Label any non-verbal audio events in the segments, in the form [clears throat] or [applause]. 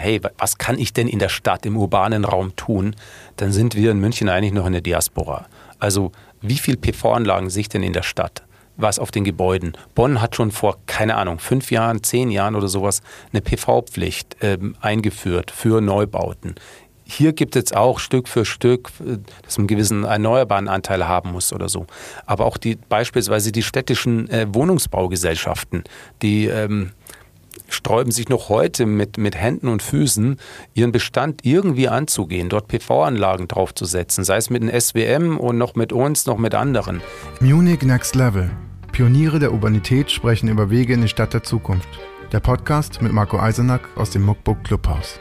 hey, was kann ich denn in der Stadt, im urbanen Raum tun, dann sind wir in München eigentlich noch in der Diaspora. Also wie viele PV-Anlagen sehe ich denn in der Stadt? Was auf den Gebäuden? Bonn hat schon vor, keine Ahnung, fünf Jahren, zehn Jahren oder sowas eine PV-Pflicht ähm, eingeführt für Neubauten. Hier gibt es auch Stück für Stück, äh, dass man einen gewissen erneuerbaren Anteil haben muss oder so. Aber auch die beispielsweise die städtischen äh, Wohnungsbaugesellschaften, die ähm, sträuben sich noch heute mit, mit Händen und Füßen, ihren Bestand irgendwie anzugehen, dort PV-Anlagen draufzusetzen, sei es mit dem SWM und noch mit uns, noch mit anderen. Munich Next Level. Pioniere der Urbanität sprechen über Wege in die Stadt der Zukunft. Der Podcast mit Marco Eisenack aus dem Muckbook Clubhaus.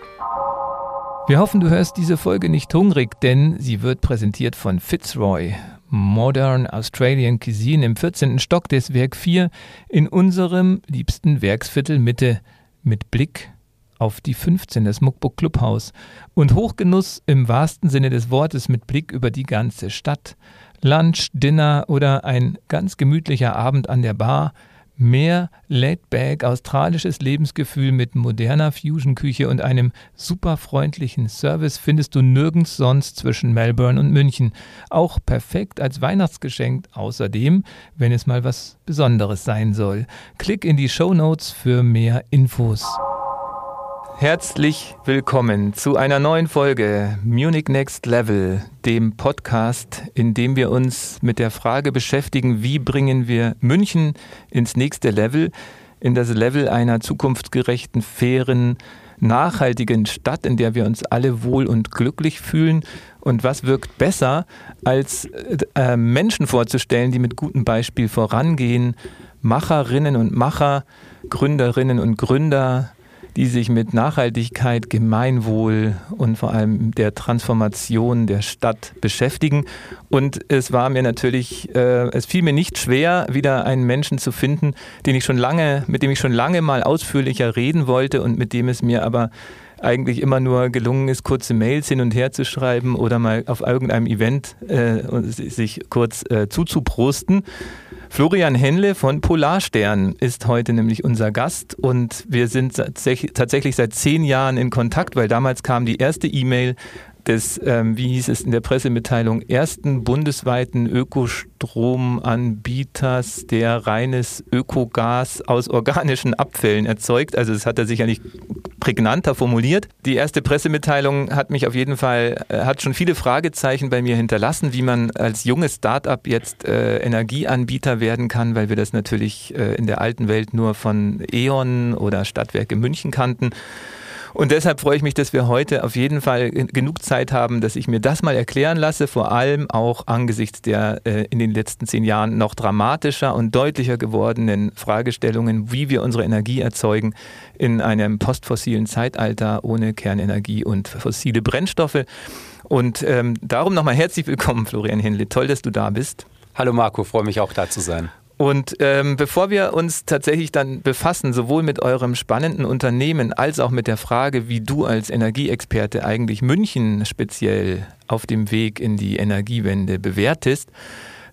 Wir hoffen, du hörst diese Folge nicht hungrig, denn sie wird präsentiert von Fitzroy. Modern Australian Cuisine im 14. Stock des Werk 4 in unserem liebsten Werksviertel Mitte mit Blick auf die 15, das Muckbook Clubhaus und Hochgenuss im wahrsten Sinne des Wortes mit Blick über die ganze Stadt. Lunch, Dinner oder ein ganz gemütlicher Abend an der Bar – Mehr laid-back australisches Lebensgefühl mit moderner Fusion-Küche und einem super freundlichen Service findest du nirgends sonst zwischen Melbourne und München. Auch perfekt als Weihnachtsgeschenk außerdem, wenn es mal was Besonderes sein soll. Klick in die Show Notes für mehr Infos. Herzlich willkommen zu einer neuen Folge Munich Next Level, dem Podcast, in dem wir uns mit der Frage beschäftigen, wie bringen wir München ins nächste Level, in das Level einer zukunftsgerechten, fairen, nachhaltigen Stadt, in der wir uns alle wohl und glücklich fühlen. Und was wirkt besser, als äh, Menschen vorzustellen, die mit gutem Beispiel vorangehen, Macherinnen und Macher, Gründerinnen und Gründer, die sich mit Nachhaltigkeit, Gemeinwohl und vor allem der Transformation der Stadt beschäftigen. Und es war mir natürlich, äh, es fiel mir nicht schwer, wieder einen Menschen zu finden, den ich schon lange, mit dem ich schon lange mal ausführlicher reden wollte und mit dem es mir aber eigentlich immer nur gelungen ist, kurze Mails hin und her zu schreiben oder mal auf irgendeinem Event äh, sich kurz äh, zuzuprosten. Florian Henle von Polarstern ist heute nämlich unser Gast und wir sind tatsächlich seit zehn Jahren in Kontakt, weil damals kam die erste E-Mail des, ähm, wie hieß es in der Pressemitteilung, ersten bundesweiten Ökostromanbieters, der reines Ökogas aus organischen Abfällen erzeugt. Also das hat er sicherlich prägnanter formuliert. Die erste Pressemitteilung hat mich auf jeden Fall, äh, hat schon viele Fragezeichen bei mir hinterlassen, wie man als junges Start-up jetzt äh, Energieanbieter werden kann, weil wir das natürlich äh, in der alten Welt nur von E.ON oder Stadtwerke München kannten. Und deshalb freue ich mich, dass wir heute auf jeden Fall genug Zeit haben, dass ich mir das mal erklären lasse, vor allem auch angesichts der äh, in den letzten zehn Jahren noch dramatischer und deutlicher gewordenen Fragestellungen, wie wir unsere Energie erzeugen in einem postfossilen Zeitalter ohne Kernenergie und fossile Brennstoffe. Und ähm, darum nochmal herzlich willkommen, Florian Henle. Toll, dass du da bist. Hallo Marco, freue mich auch da zu sein. Und ähm, bevor wir uns tatsächlich dann befassen, sowohl mit eurem spannenden Unternehmen als auch mit der Frage, wie du als Energieexperte eigentlich München speziell auf dem Weg in die Energiewende bewertest,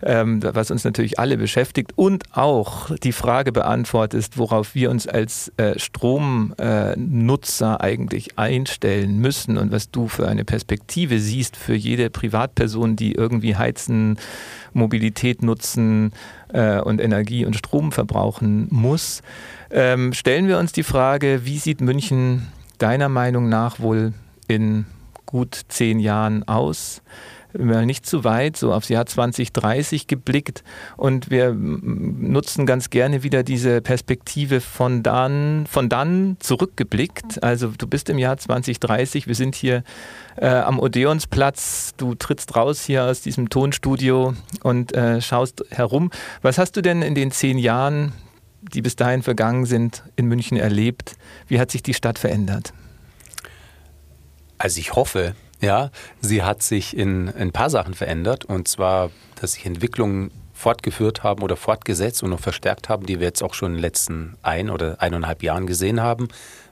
ähm, was uns natürlich alle beschäftigt und auch die Frage beantwortet, worauf wir uns als äh, Stromnutzer äh, eigentlich einstellen müssen und was du für eine Perspektive siehst für jede Privatperson, die irgendwie heizen, Mobilität nutzen äh, und Energie und Strom verbrauchen muss. Ähm, stellen wir uns die Frage, wie sieht München deiner Meinung nach wohl in gut zehn Jahren aus? Nicht zu weit, so aufs Jahr 2030 geblickt und wir nutzen ganz gerne wieder diese Perspektive von dann, von dann zurückgeblickt. Also du bist im Jahr 2030, wir sind hier äh, am Odeonsplatz, du trittst raus hier aus diesem Tonstudio und äh, schaust herum. Was hast du denn in den zehn Jahren, die bis dahin vergangen sind, in München erlebt? Wie hat sich die Stadt verändert? Also ich hoffe, ja, sie hat sich in ein paar Sachen verändert und zwar, dass sich Entwicklungen fortgeführt haben oder fortgesetzt und noch verstärkt haben, die wir jetzt auch schon in den letzten ein oder eineinhalb Jahren gesehen haben.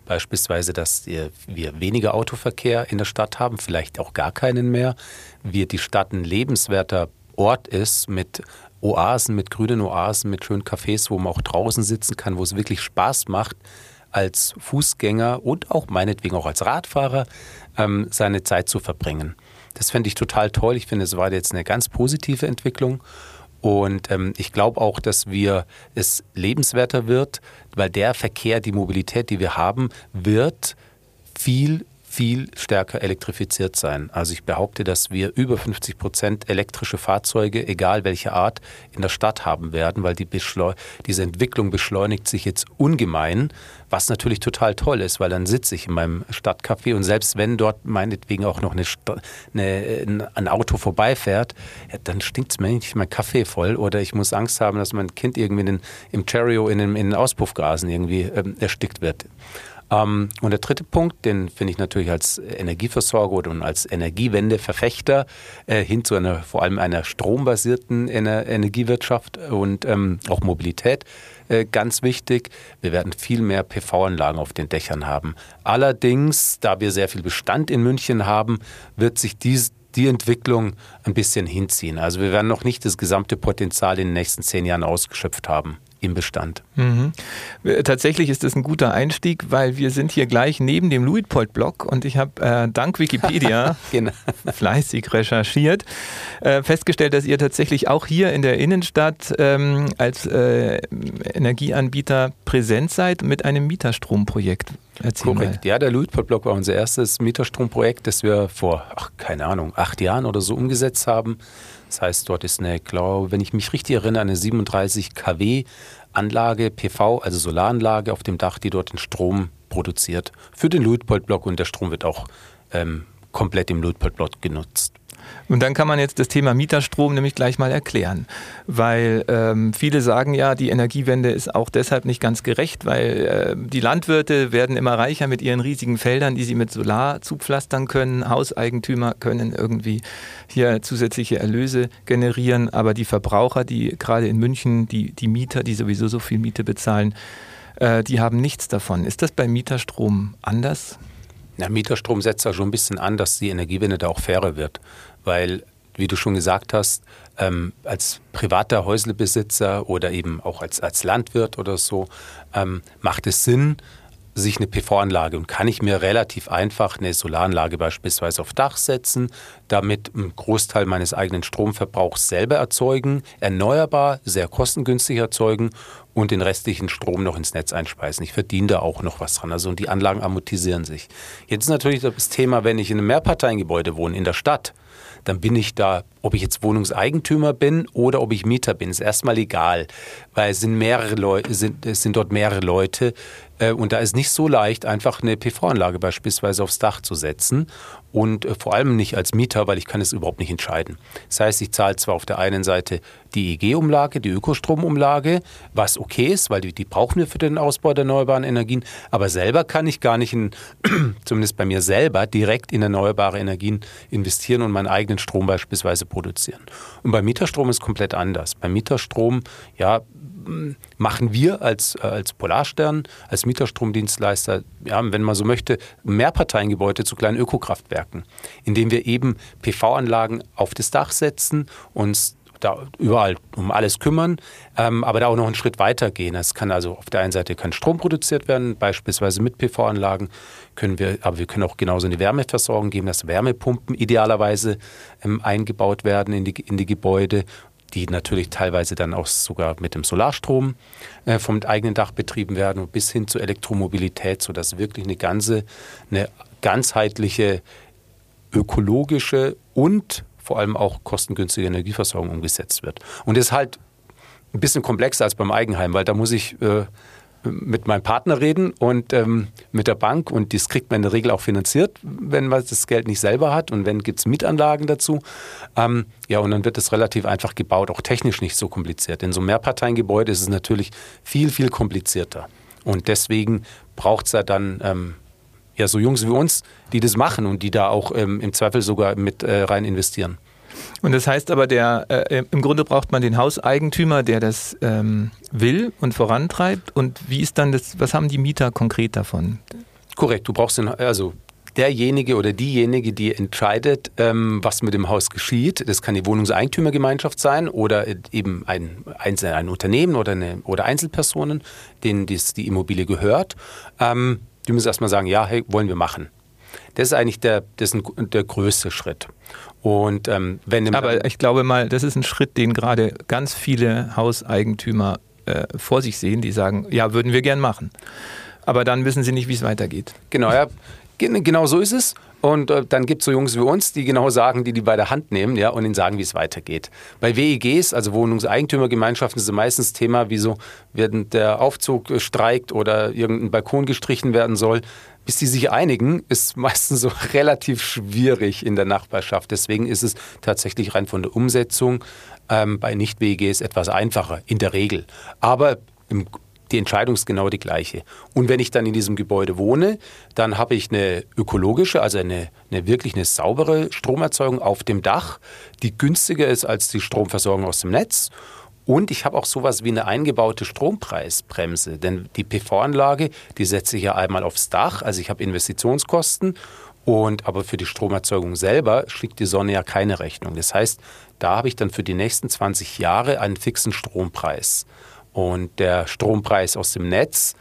Beispielsweise, dass wir weniger Autoverkehr in der Stadt haben, vielleicht auch gar keinen mehr. Wir die Stadt ein lebenswerter Ort ist mit Oasen, mit grünen Oasen, mit schönen Cafés, wo man auch draußen sitzen kann, wo es wirklich Spaß macht, als Fußgänger und auch meinetwegen auch als Radfahrer ähm, seine Zeit zu verbringen. Das fände ich total toll. Ich finde, es war jetzt eine ganz positive Entwicklung. Und ähm, ich glaube auch, dass wir es lebenswerter wird, weil der Verkehr, die Mobilität, die wir haben, wird viel viel stärker elektrifiziert sein. Also ich behaupte, dass wir über 50 Prozent elektrische Fahrzeuge, egal welche Art, in der Stadt haben werden, weil die diese Entwicklung beschleunigt sich jetzt ungemein, was natürlich total toll ist, weil dann sitze ich in meinem Stadtcafé und selbst wenn dort meinetwegen auch noch eine, eine, ein Auto vorbeifährt, ja, dann stinkt es mir nicht mein Kaffee voll oder ich muss Angst haben, dass mein Kind irgendwie in im Cherio in in den Auspuffgasen irgendwie ähm, erstickt wird. Ähm, und der dritte Punkt, den finde ich natürlich als Energieversorger und als Energiewendeverfechter äh, hin zu einer vor allem einer strombasierten Ener Energiewirtschaft und ähm, auch Mobilität äh, ganz wichtig. Wir werden viel mehr PV-Anlagen auf den Dächern haben. Allerdings, da wir sehr viel Bestand in München haben, wird sich dies, die Entwicklung ein bisschen hinziehen. Also wir werden noch nicht das gesamte Potenzial in den nächsten zehn Jahren ausgeschöpft haben im Bestand. Mhm. Tatsächlich ist das ein guter Einstieg, weil wir sind hier gleich neben dem Luitpold-Blog und ich habe äh, dank Wikipedia [laughs] genau. fleißig recherchiert, äh, festgestellt, dass ihr tatsächlich auch hier in der Innenstadt ähm, als äh, Energieanbieter präsent seid mit einem Mieterstromprojekt. Erzähl Korrekt. Mal. Ja, der Luitpold-Blog war unser erstes Mieterstromprojekt, das wir vor, ach, keine Ahnung, acht Jahren oder so umgesetzt haben. Das heißt, dort ist eine, glaube, wenn ich mich richtig erinnere, eine 37 kW Anlage, PV, also Solaranlage auf dem Dach, die dort den Strom produziert für den Luitpold-Block und der Strom wird auch ähm, komplett im Luitpold-Block genutzt. Und dann kann man jetzt das Thema Mieterstrom nämlich gleich mal erklären, weil ähm, viele sagen ja, die Energiewende ist auch deshalb nicht ganz gerecht, weil äh, die Landwirte werden immer reicher mit ihren riesigen Feldern, die sie mit Solar zupflastern können. Hauseigentümer können irgendwie hier zusätzliche Erlöse generieren, aber die Verbraucher, die gerade in München, die, die Mieter, die sowieso so viel Miete bezahlen, äh, die haben nichts davon. Ist das beim Mieterstrom anders? Ja, Mieterstrom setzt ja schon ein bisschen an, dass die Energiewende da auch fairer wird weil, wie du schon gesagt hast, ähm, als privater Häuslebesitzer oder eben auch als, als Landwirt oder so, ähm, macht es Sinn, sich eine PV-Anlage und kann ich mir relativ einfach eine Solaranlage beispielsweise auf Dach setzen, damit einen Großteil meines eigenen Stromverbrauchs selber erzeugen, erneuerbar, sehr kostengünstig erzeugen und den restlichen Strom noch ins Netz einspeisen. Ich verdiene da auch noch was dran. Also und die Anlagen amortisieren sich. Jetzt ist natürlich das Thema, wenn ich in einem Mehrparteiengebäude wohne, in der Stadt, dann bin ich da, ob ich jetzt Wohnungseigentümer bin oder ob ich Mieter bin, ist erstmal egal, weil es sind mehrere Leute, sind, es sind dort mehrere Leute äh, und da ist nicht so leicht, einfach eine PV-Anlage beispielsweise aufs Dach zu setzen und äh, vor allem nicht als Mieter, weil ich kann es überhaupt nicht entscheiden. Das heißt, ich zahle zwar auf der einen Seite die EG-Umlage, die Ökostromumlage, was okay ist, weil die, die, brauchen wir für den Ausbau der erneuerbaren Energien, aber selber kann ich gar nicht, in, [clears throat] zumindest bei mir selber, direkt in erneuerbare Energien investieren und meinen eigenen Strom beispielsweise produzieren. Und beim Mieterstrom ist komplett anders. Beim Mieterstrom, ja, machen wir als, als Polarstern, als Mieterstromdienstleister, ja, wenn man so möchte, Mehrparteiengebäude zu kleinen Ökokraftwerken, indem wir eben PV-Anlagen auf das Dach setzen, uns da überall um alles kümmern, ähm, aber da auch noch einen Schritt weiter gehen. Es kann also auf der einen Seite kein Strom produziert werden, beispielsweise mit PV-Anlagen können wir, aber wir können auch genauso eine Wärmeversorgung geben, dass Wärmepumpen idealerweise ähm, eingebaut werden in die, in die Gebäude die natürlich teilweise dann auch sogar mit dem Solarstrom äh, vom eigenen Dach betrieben werden, bis hin zur Elektromobilität, sodass wirklich eine ganze, eine ganzheitliche ökologische und vor allem auch kostengünstige Energieversorgung umgesetzt wird. Und das ist halt ein bisschen komplexer als beim Eigenheim, weil da muss ich äh, mit meinem Partner reden und ähm, mit der Bank und das kriegt man in der Regel auch finanziert, wenn man das Geld nicht selber hat und wenn gibt es Mietanlagen dazu. Ähm, ja, und dann wird es relativ einfach gebaut, auch technisch nicht so kompliziert. In so einem Mehrparteiengebäude ist es natürlich viel, viel komplizierter. Und deswegen braucht es ja dann ähm, ja, so Jungs wie uns, die das machen und die da auch ähm, im Zweifel sogar mit äh, rein investieren. Und das heißt aber, der, äh, im Grunde braucht man den Hauseigentümer, der das ähm, will und vorantreibt. Und wie ist dann das, was haben die Mieter konkret davon? Korrekt, du brauchst den, also derjenige oder diejenige, die entscheidet, ähm, was mit dem Haus geschieht. Das kann die Wohnungseigentümergemeinschaft sein oder eben ein, ein, ein Unternehmen oder, eine, oder Einzelpersonen, denen dies, die Immobilie gehört. Ähm, die müssen erstmal sagen, ja, hey, wollen wir machen. Das ist eigentlich der, das ist ein, der größte Schritt. Und, ähm, wenn Aber ich glaube mal, das ist ein Schritt, den gerade ganz viele Hauseigentümer äh, vor sich sehen, die sagen, ja, würden wir gern machen. Aber dann wissen sie nicht, wie es weitergeht. Genau, ja. Genau so ist es. Und äh, dann gibt es so Jungs wie uns, die genau sagen, die die bei der Hand nehmen ja, und ihnen sagen, wie es weitergeht. Bei WEGs, also Wohnungseigentümergemeinschaften, ist es meistens Thema, wieso während der Aufzug streikt oder irgendein Balkon gestrichen werden soll. Bis die sich einigen, ist [laughs] meistens so relativ schwierig in der Nachbarschaft. Deswegen ist es tatsächlich rein von der Umsetzung ähm, bei Nicht-WEGs etwas einfacher, in der Regel. Aber im die Entscheidung ist genau die gleiche. Und wenn ich dann in diesem Gebäude wohne, dann habe ich eine ökologische, also eine, eine wirklich eine saubere Stromerzeugung auf dem Dach, die günstiger ist als die Stromversorgung aus dem Netz. Und ich habe auch sowas wie eine eingebaute Strompreisbremse, denn die PV-Anlage, die setze ich ja einmal aufs Dach, also ich habe Investitionskosten und aber für die Stromerzeugung selber schlägt die Sonne ja keine Rechnung. Das heißt, da habe ich dann für die nächsten 20 Jahre einen fixen Strompreis. Und der Strompreis aus dem Netz,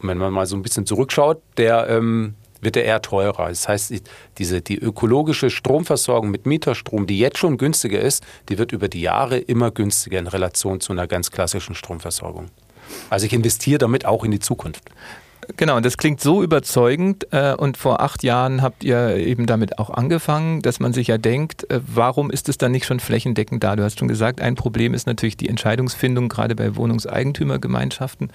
wenn man mal so ein bisschen zurückschaut, der ähm, wird er eher teurer. Das heißt, diese, die ökologische Stromversorgung mit Mieterstrom, die jetzt schon günstiger ist, die wird über die Jahre immer günstiger in Relation zu einer ganz klassischen Stromversorgung. Also ich investiere damit auch in die Zukunft. Genau, und das klingt so überzeugend. Äh, und vor acht Jahren habt ihr eben damit auch angefangen, dass man sich ja denkt, äh, warum ist es dann nicht schon flächendeckend da? Du hast schon gesagt, ein Problem ist natürlich die Entscheidungsfindung, gerade bei Wohnungseigentümergemeinschaften.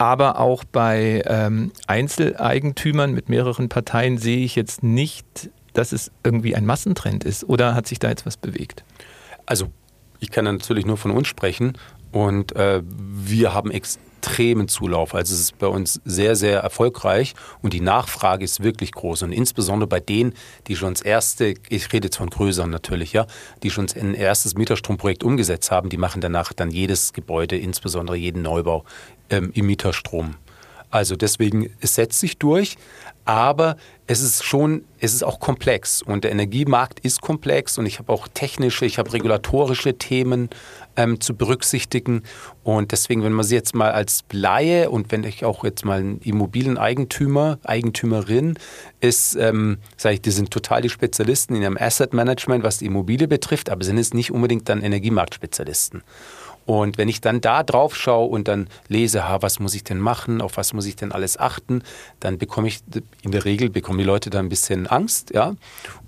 Aber auch bei ähm, Einzeleigentümern mit mehreren Parteien sehe ich jetzt nicht, dass es irgendwie ein Massentrend ist. Oder hat sich da jetzt was bewegt? Also, ich kann natürlich nur von uns sprechen. Und äh, wir haben extrem extremen Zulauf. Also es ist bei uns sehr, sehr erfolgreich und die Nachfrage ist wirklich groß. Und insbesondere bei denen, die schon das erste, ich rede jetzt von größeren natürlich, ja, die schon ein erstes Mieterstromprojekt umgesetzt haben, die machen danach dann jedes Gebäude, insbesondere jeden Neubau ähm, im Mieterstrom. Also deswegen, es setzt sich durch, aber es ist schon, es ist auch komplex und der Energiemarkt ist komplex und ich habe auch technische, ich habe regulatorische Themen ähm, zu berücksichtigen und deswegen, wenn man sie jetzt mal als Laie und wenn ich auch jetzt mal ein Immobilieneigentümer, Eigentümerin ist, ähm, sage ich, die sind total die Spezialisten in ihrem Asset Management, was die Immobilie betrifft, aber sind es nicht unbedingt dann Energiemarktspezialisten. Und wenn ich dann da drauf schaue und dann lese, ha, was muss ich denn machen, auf was muss ich denn alles achten, dann bekomme ich, in der Regel bekommen die Leute da ein bisschen Angst, ja.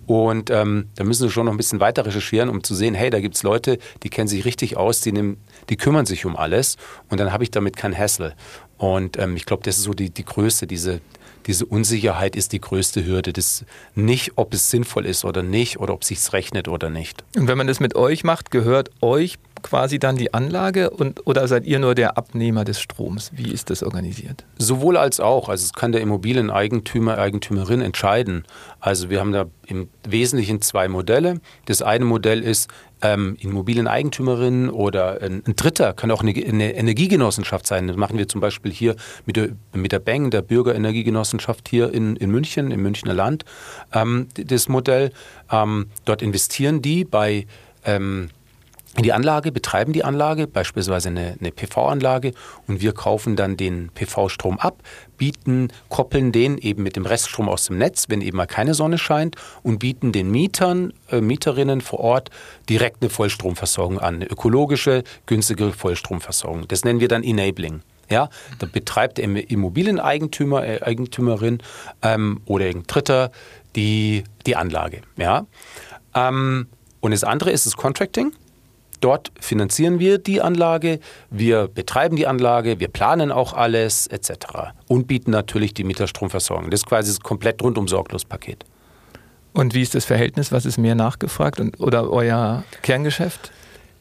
Und ähm, da müssen sie schon noch ein bisschen weiter recherchieren, um zu sehen, hey, da gibt es Leute, die kennen sich richtig aus, die, nehmen, die kümmern sich um alles und dann habe ich damit kein Hassel. Und ähm, ich glaube, das ist so die, die Größe, diese, diese Unsicherheit ist die größte Hürde. Das nicht, ob es sinnvoll ist oder nicht oder ob es sich rechnet oder nicht. Und wenn man das mit euch macht, gehört euch quasi dann die Anlage und, oder seid ihr nur der Abnehmer des Stroms? Wie ist das organisiert? Sowohl als auch. Also es kann der Immobilieneigentümer, Eigentümerin entscheiden. Also wir haben da im Wesentlichen zwei Modelle. Das eine Modell ist, ähm, Immobilieneigentümerin oder ein, ein, Dritter kann auch eine, eine, Energiegenossenschaft sein. Das machen wir zum Beispiel hier mit der, mit der Beng, der Bürgerenergiegenossenschaft hier in, in München, im Münchner Land, ähm, das Modell. Ähm, dort investieren die bei ähm, die Anlage, betreiben die Anlage, beispielsweise eine, eine PV-Anlage und wir kaufen dann den PV-Strom ab, bieten, koppeln den eben mit dem Reststrom aus dem Netz, wenn eben mal keine Sonne scheint und bieten den Mietern, äh, Mieterinnen vor Ort direkt eine Vollstromversorgung an, eine ökologische, günstige Vollstromversorgung. Das nennen wir dann Enabling. Ja, da betreibt der Immobilieneigentümer, äh, Eigentümerin ähm, oder irgendein Dritter die, die Anlage. Ja. Ähm, und das andere ist das Contracting. Dort finanzieren wir die Anlage, wir betreiben die Anlage, wir planen auch alles etc. Und bieten natürlich die Mieterstromversorgung. Das ist quasi das komplett rundum sorglos Paket. Und wie ist das Verhältnis? Was ist mehr nachgefragt und, oder euer Kerngeschäft?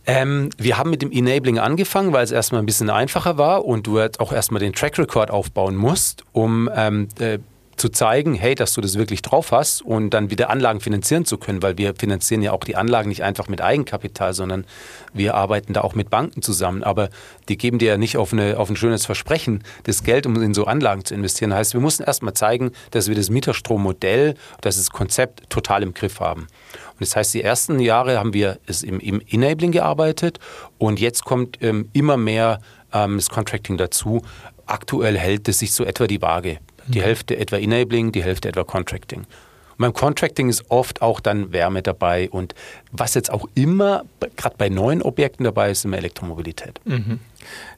Ähm, wir haben mit dem Enabling angefangen, weil es erstmal ein bisschen einfacher war und du auch erstmal den Track Record aufbauen musst, um ähm, äh, zu zeigen, hey, dass du das wirklich drauf hast und dann wieder Anlagen finanzieren zu können, weil wir finanzieren ja auch die Anlagen nicht einfach mit Eigenkapital, sondern wir arbeiten da auch mit Banken zusammen. Aber die geben dir ja nicht auf, eine, auf ein schönes Versprechen das Geld, um in so Anlagen zu investieren. Heißt, wir mussten erstmal zeigen, dass wir das Mieterstrommodell, dass das Konzept total im Griff haben. Und das heißt, die ersten Jahre haben wir es im, im Enabling gearbeitet und jetzt kommt ähm, immer mehr ähm, das Contracting dazu. Aktuell hält es sich so etwa die Waage. Die mhm. Hälfte etwa Enabling, die Hälfte etwa Contracting. Und beim Contracting ist oft auch dann Wärme dabei und was jetzt auch immer, gerade bei neuen Objekten dabei ist, immer Elektromobilität. Mhm.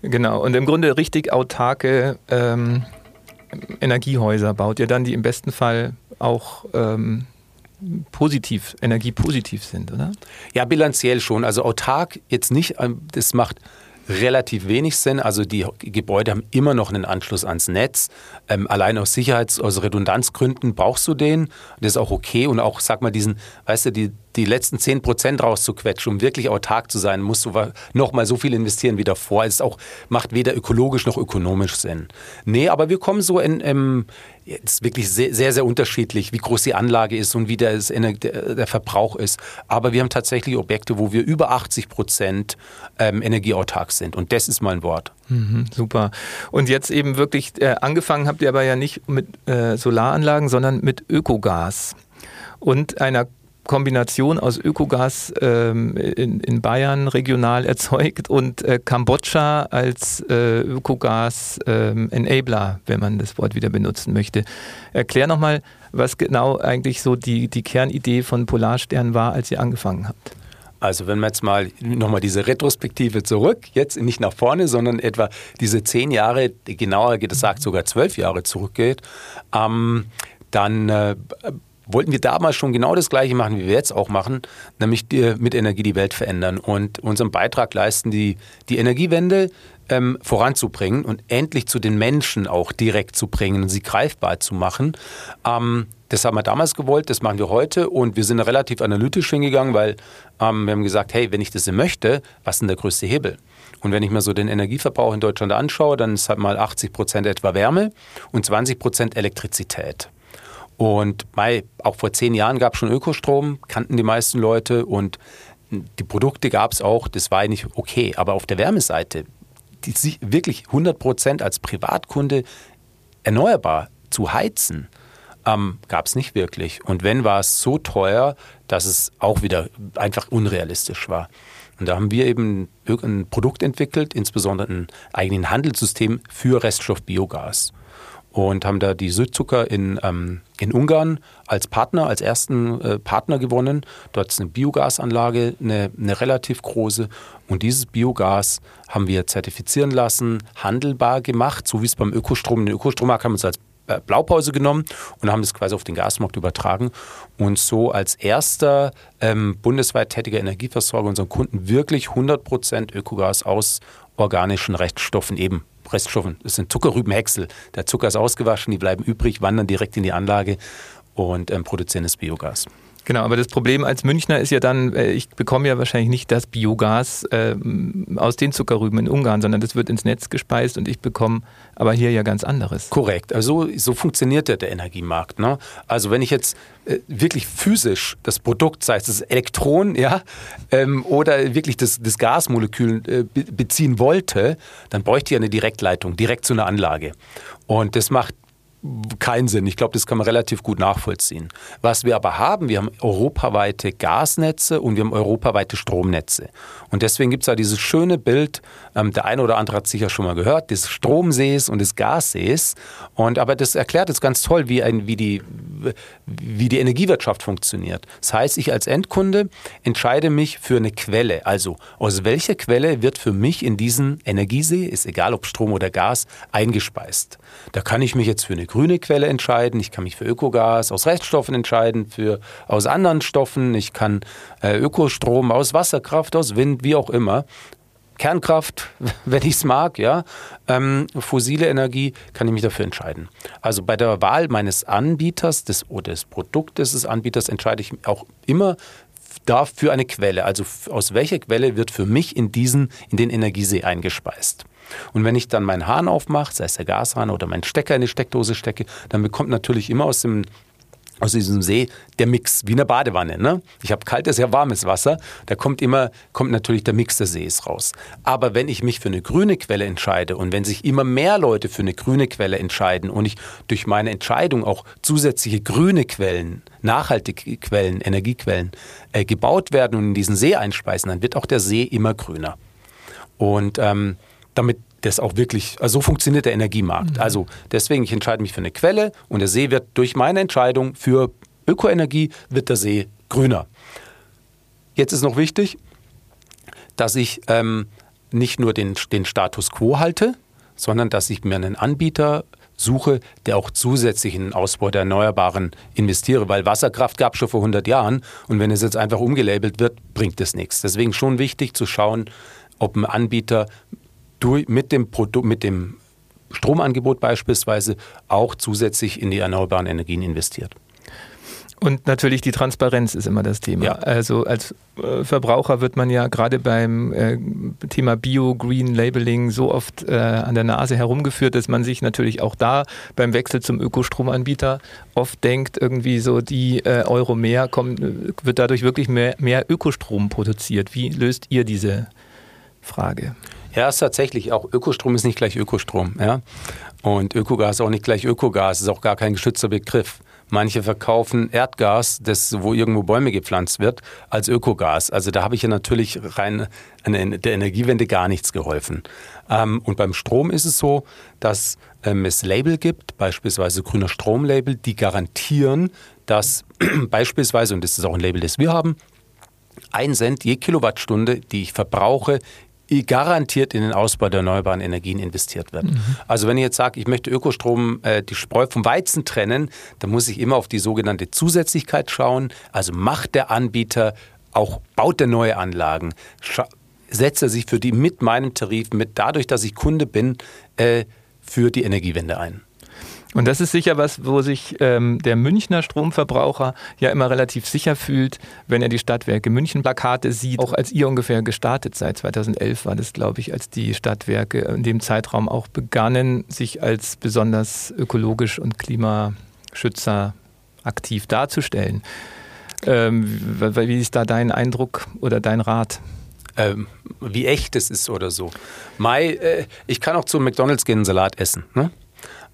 Genau, und im Grunde richtig autarke ähm, Energiehäuser baut ihr dann, die im besten Fall auch ähm, positiv, energiepositiv sind, oder? Ja, bilanziell schon. Also autark jetzt nicht, ähm, das macht relativ wenig Sinn. Also die Gebäude haben immer noch einen Anschluss ans Netz. Ähm, allein aus Sicherheits-, aus Redundanzgründen brauchst du den. Das ist auch okay. Und auch, sag mal, diesen, weißt du, die, die letzten 10 Prozent rauszuquetschen, um wirklich autark zu sein, musst du nochmal so viel investieren wie davor. Es auch, macht weder ökologisch noch ökonomisch Sinn. Nee, aber wir kommen so in, es ist wirklich sehr, sehr, sehr unterschiedlich, wie groß die Anlage ist und wie der, der Verbrauch ist. Aber wir haben tatsächlich Objekte, wo wir über 80 Prozent ähm, energieautark sind. Und das ist mal ein Wort. Mhm, super. Und jetzt eben wirklich, äh, angefangen habt ihr aber ja nicht mit äh, Solaranlagen, sondern mit Ökogas und einer Kombination aus Ökogas ähm, in, in, Bayern regional [laughs] erzeugt und äh, Kambodscha als äh, Ökogas-Enabler, ähm, wenn man das Wort wieder benutzen möchte. Erklär nochmal, was genau eigentlich so die, die Kernidee von Polarstern war, als ihr angefangen habt. Also wenn man jetzt mal nochmal diese Retrospektive zurück, jetzt nicht nach vorne, sondern etwa diese zehn Jahre, genauer gesagt sogar zwölf Jahre zurückgeht, ähm, dann äh, wollten wir damals schon genau das Gleiche machen, wie wir jetzt auch machen, nämlich mit Energie die Welt verändern und unseren Beitrag leisten, die, die Energiewende ähm, voranzubringen und endlich zu den Menschen auch direkt zu bringen und sie greifbar zu machen. Ähm, das haben wir damals gewollt, das machen wir heute und wir sind relativ analytisch hingegangen, weil ähm, wir haben gesagt, hey, wenn ich das möchte, was ist denn der größte Hebel? Und wenn ich mir so den Energieverbrauch in Deutschland anschaue, dann ist halt mal 80 Prozent etwa Wärme und 20 Prozent Elektrizität. Und bei, auch vor zehn Jahren gab es schon Ökostrom, kannten die meisten Leute und die Produkte gab es auch, das war eigentlich okay. Aber auf der Wärmeseite, die wirklich 100 Prozent als Privatkunde erneuerbar zu heizen, ähm, gab es nicht wirklich. Und wenn, war es so teuer, dass es auch wieder einfach unrealistisch war. Und da haben wir eben ein Produkt entwickelt, insbesondere ein eigenes Handelssystem für Reststoff Biogas und haben da die Südzucker in, ähm, in Ungarn als Partner, als ersten äh, Partner gewonnen. Dort ist eine Biogasanlage, eine, eine relativ große. Und dieses Biogas haben wir zertifizieren lassen, handelbar gemacht, so wie es beim Ökostrom, den Ökostrommarkt haben wir uns als äh, Blaupause genommen und haben das quasi auf den Gasmarkt übertragen und so als erster ähm, bundesweit tätiger Energieversorger unseren Kunden wirklich 100% Ökogas aus organischen Reststoffen eben Reststoffen. Das sind Zuckerrübenhäcksel. Der Zucker ist ausgewaschen, die bleiben übrig, wandern direkt in die Anlage und ähm, produzieren das Biogas. Genau, aber das Problem als Münchner ist ja dann, äh, ich bekomme ja wahrscheinlich nicht das Biogas äh, aus den Zuckerrüben in Ungarn, sondern das wird ins Netz gespeist und ich bekomme aber hier ja ganz anderes. Korrekt, also so funktioniert ja der Energiemarkt. Ne? Also wenn ich jetzt äh, wirklich physisch das Produkt, sei es das Elektron, ja, ähm, oder wirklich das, das Gasmolekül äh, beziehen wollte, dann bräuchte ich eine Direktleitung, direkt zu einer Anlage. Und das macht keinen Sinn. Ich glaube, das kann man relativ gut nachvollziehen. Was wir aber haben, wir haben europaweite Gasnetze und wir haben europaweite Stromnetze. Und deswegen gibt es da dieses schöne Bild, ähm, der eine oder andere hat es sicher schon mal gehört, des Stromsees und des Gassees. Und, aber das erklärt es ganz toll, wie, ein, wie, die, wie die Energiewirtschaft funktioniert. Das heißt, ich als Endkunde entscheide mich für eine Quelle. Also aus welcher Quelle wird für mich in diesen Energiesee, ist egal ob Strom oder Gas, eingespeist. Da kann ich mich jetzt für eine grüne Quelle entscheiden, ich kann mich für Ökogas aus Reststoffen entscheiden, für aus anderen Stoffen, ich kann äh, Ökostrom aus Wasserkraft, aus Wind, wie auch immer. Kernkraft, [laughs] wenn ich es mag, ja. Ähm, fossile Energie kann ich mich dafür entscheiden. Also bei der Wahl meines Anbieters des, oder des Produktes des Anbieters entscheide ich auch immer dafür eine Quelle. Also aus welcher Quelle wird für mich in diesen, in den Energiesee eingespeist. Und wenn ich dann meinen Hahn aufmache, sei es der Gashahn oder meinen Stecker in die Steckdose stecke, dann bekommt natürlich immer aus dem aus diesem See der Mix, wie eine Badewanne. Ne? Ich habe kaltes, ja warmes Wasser, da kommt immer, kommt natürlich der Mix des Sees raus. Aber wenn ich mich für eine grüne Quelle entscheide und wenn sich immer mehr Leute für eine grüne Quelle entscheiden und ich durch meine Entscheidung auch zusätzliche grüne Quellen, nachhaltige Quellen, Energiequellen äh, gebaut werden und in diesen See einspeisen, dann wird auch der See immer grüner. Und ähm, damit das auch wirklich, also so funktioniert der Energiemarkt. Mhm. Also deswegen, ich entscheide mich für eine Quelle und der See wird durch meine Entscheidung für Ökoenergie, wird der See grüner. Jetzt ist noch wichtig, dass ich ähm, nicht nur den, den Status quo halte, sondern dass ich mir einen Anbieter suche, der auch zusätzlich in den Ausbau der Erneuerbaren investiere, weil Wasserkraft gab es schon vor 100 Jahren und wenn es jetzt einfach umgelabelt wird, bringt es nichts. Deswegen schon wichtig zu schauen, ob ein Anbieter durch, mit, dem Produkt, mit dem Stromangebot beispielsweise auch zusätzlich in die erneuerbaren Energien investiert. Und natürlich die Transparenz ist immer das Thema. Ja. Also als äh, Verbraucher wird man ja gerade beim äh, Thema Bio, Green Labeling so oft äh, an der Nase herumgeführt, dass man sich natürlich auch da beim Wechsel zum Ökostromanbieter oft denkt, irgendwie so die Euro mehr kommen, wird dadurch wirklich mehr, mehr Ökostrom produziert. Wie löst ihr diese Frage? Ja, ist tatsächlich auch Ökostrom ist nicht gleich Ökostrom. Ja? Und Ökogas ist auch nicht gleich Ökogas, ist auch gar kein geschützter Begriff. Manche verkaufen Erdgas, das, wo irgendwo Bäume gepflanzt wird, als Ökogas. Also da habe ich ja natürlich rein der Energiewende gar nichts geholfen. Ähm, und beim Strom ist es so, dass ähm, es Label gibt, beispielsweise grüner Stromlabel, die garantieren, dass [clears throat] beispielsweise, und das ist auch ein Label, das wir haben, ein Cent je Kilowattstunde, die ich verbrauche, garantiert in den Ausbau der erneuerbaren Energien investiert wird. Mhm. Also wenn ich jetzt sage, ich möchte Ökostrom, äh, die Spreu vom Weizen trennen, dann muss ich immer auf die sogenannte Zusätzlichkeit schauen. Also macht der Anbieter auch, baut der neue Anlagen, setzt er sich für die mit meinem Tarif, mit dadurch, dass ich Kunde bin, äh, für die Energiewende ein. Und das ist sicher was, wo sich ähm, der Münchner Stromverbraucher ja immer relativ sicher fühlt, wenn er die Stadtwerke München Plakate sieht. Auch als ihr ungefähr gestartet seid, 2011 war das, glaube ich, als die Stadtwerke in dem Zeitraum auch begannen, sich als besonders ökologisch und Klimaschützer aktiv darzustellen. Ähm, wie ist da dein Eindruck oder dein Rat? Ähm, wie echt es ist oder so. Mai, äh, ich kann auch zu McDonalds gehen und Salat essen. Ne?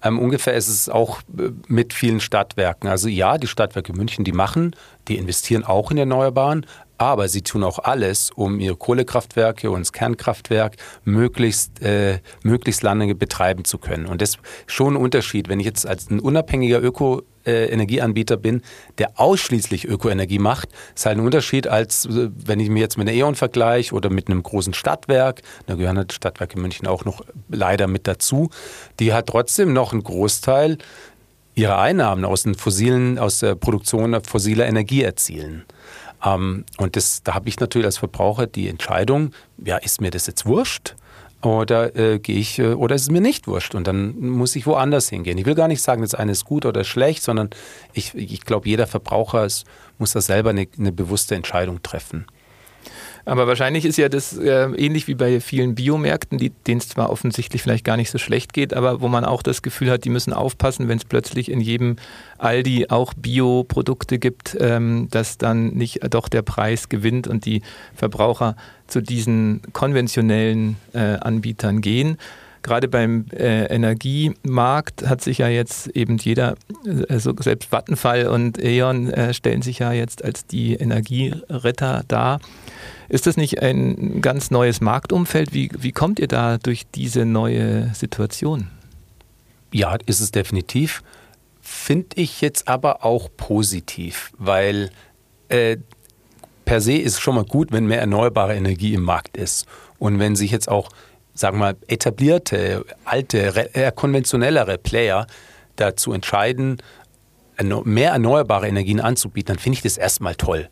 Ähm, ungefähr ist es auch äh, mit vielen Stadtwerken. Also ja, die Stadtwerke München, die machen, die investieren auch in Erneuerbaren, aber sie tun auch alles, um ihre Kohlekraftwerke und das Kernkraftwerk möglichst, äh, möglichst lange betreiben zu können. Und das ist schon ein Unterschied, wenn ich jetzt als ein unabhängiger Öko äh, Energieanbieter bin, der ausschließlich Ökoenergie macht, ist halt ein Unterschied, als äh, wenn ich mir jetzt mit einer E.ON vergleiche oder mit einem großen Stadtwerk, da gehören halt Stadtwerke München auch noch leider mit dazu, die hat trotzdem noch einen Großteil ihrer Einnahmen aus den fossilen, aus der Produktion fossiler Energie erzielen. Ähm, und das, da habe ich natürlich als Verbraucher die Entscheidung, ja, ist mir das jetzt wurscht? Oder äh, gehe ich, äh, oder ist es mir nicht wurscht und dann muss ich woanders hingehen. Ich will gar nicht sagen, das eine ist gut oder schlecht, sondern ich, ich glaube, jeder Verbraucher ist, muss da selber eine, eine bewusste Entscheidung treffen. Aber wahrscheinlich ist ja das äh, ähnlich wie bei vielen Biomärkten, denen es zwar offensichtlich vielleicht gar nicht so schlecht geht, aber wo man auch das Gefühl hat, die müssen aufpassen, wenn es plötzlich in jedem Aldi auch Bioprodukte gibt, ähm, dass dann nicht doch der Preis gewinnt und die Verbraucher zu diesen konventionellen äh, Anbietern gehen. Gerade beim äh, Energiemarkt hat sich ja jetzt eben jeder, also selbst Vattenfall und E.ON äh, stellen sich ja jetzt als die Energieretter dar. Ist das nicht ein ganz neues Marktumfeld? Wie, wie kommt ihr da durch diese neue Situation? Ja, ist es definitiv. Finde ich jetzt aber auch positiv, weil äh, per se ist es schon mal gut, wenn mehr erneuerbare Energie im Markt ist. Und wenn sich jetzt auch, sagen wir mal, etablierte, alte, eher konventionellere Player dazu entscheiden, mehr erneuerbare Energien anzubieten, dann finde ich das erstmal toll.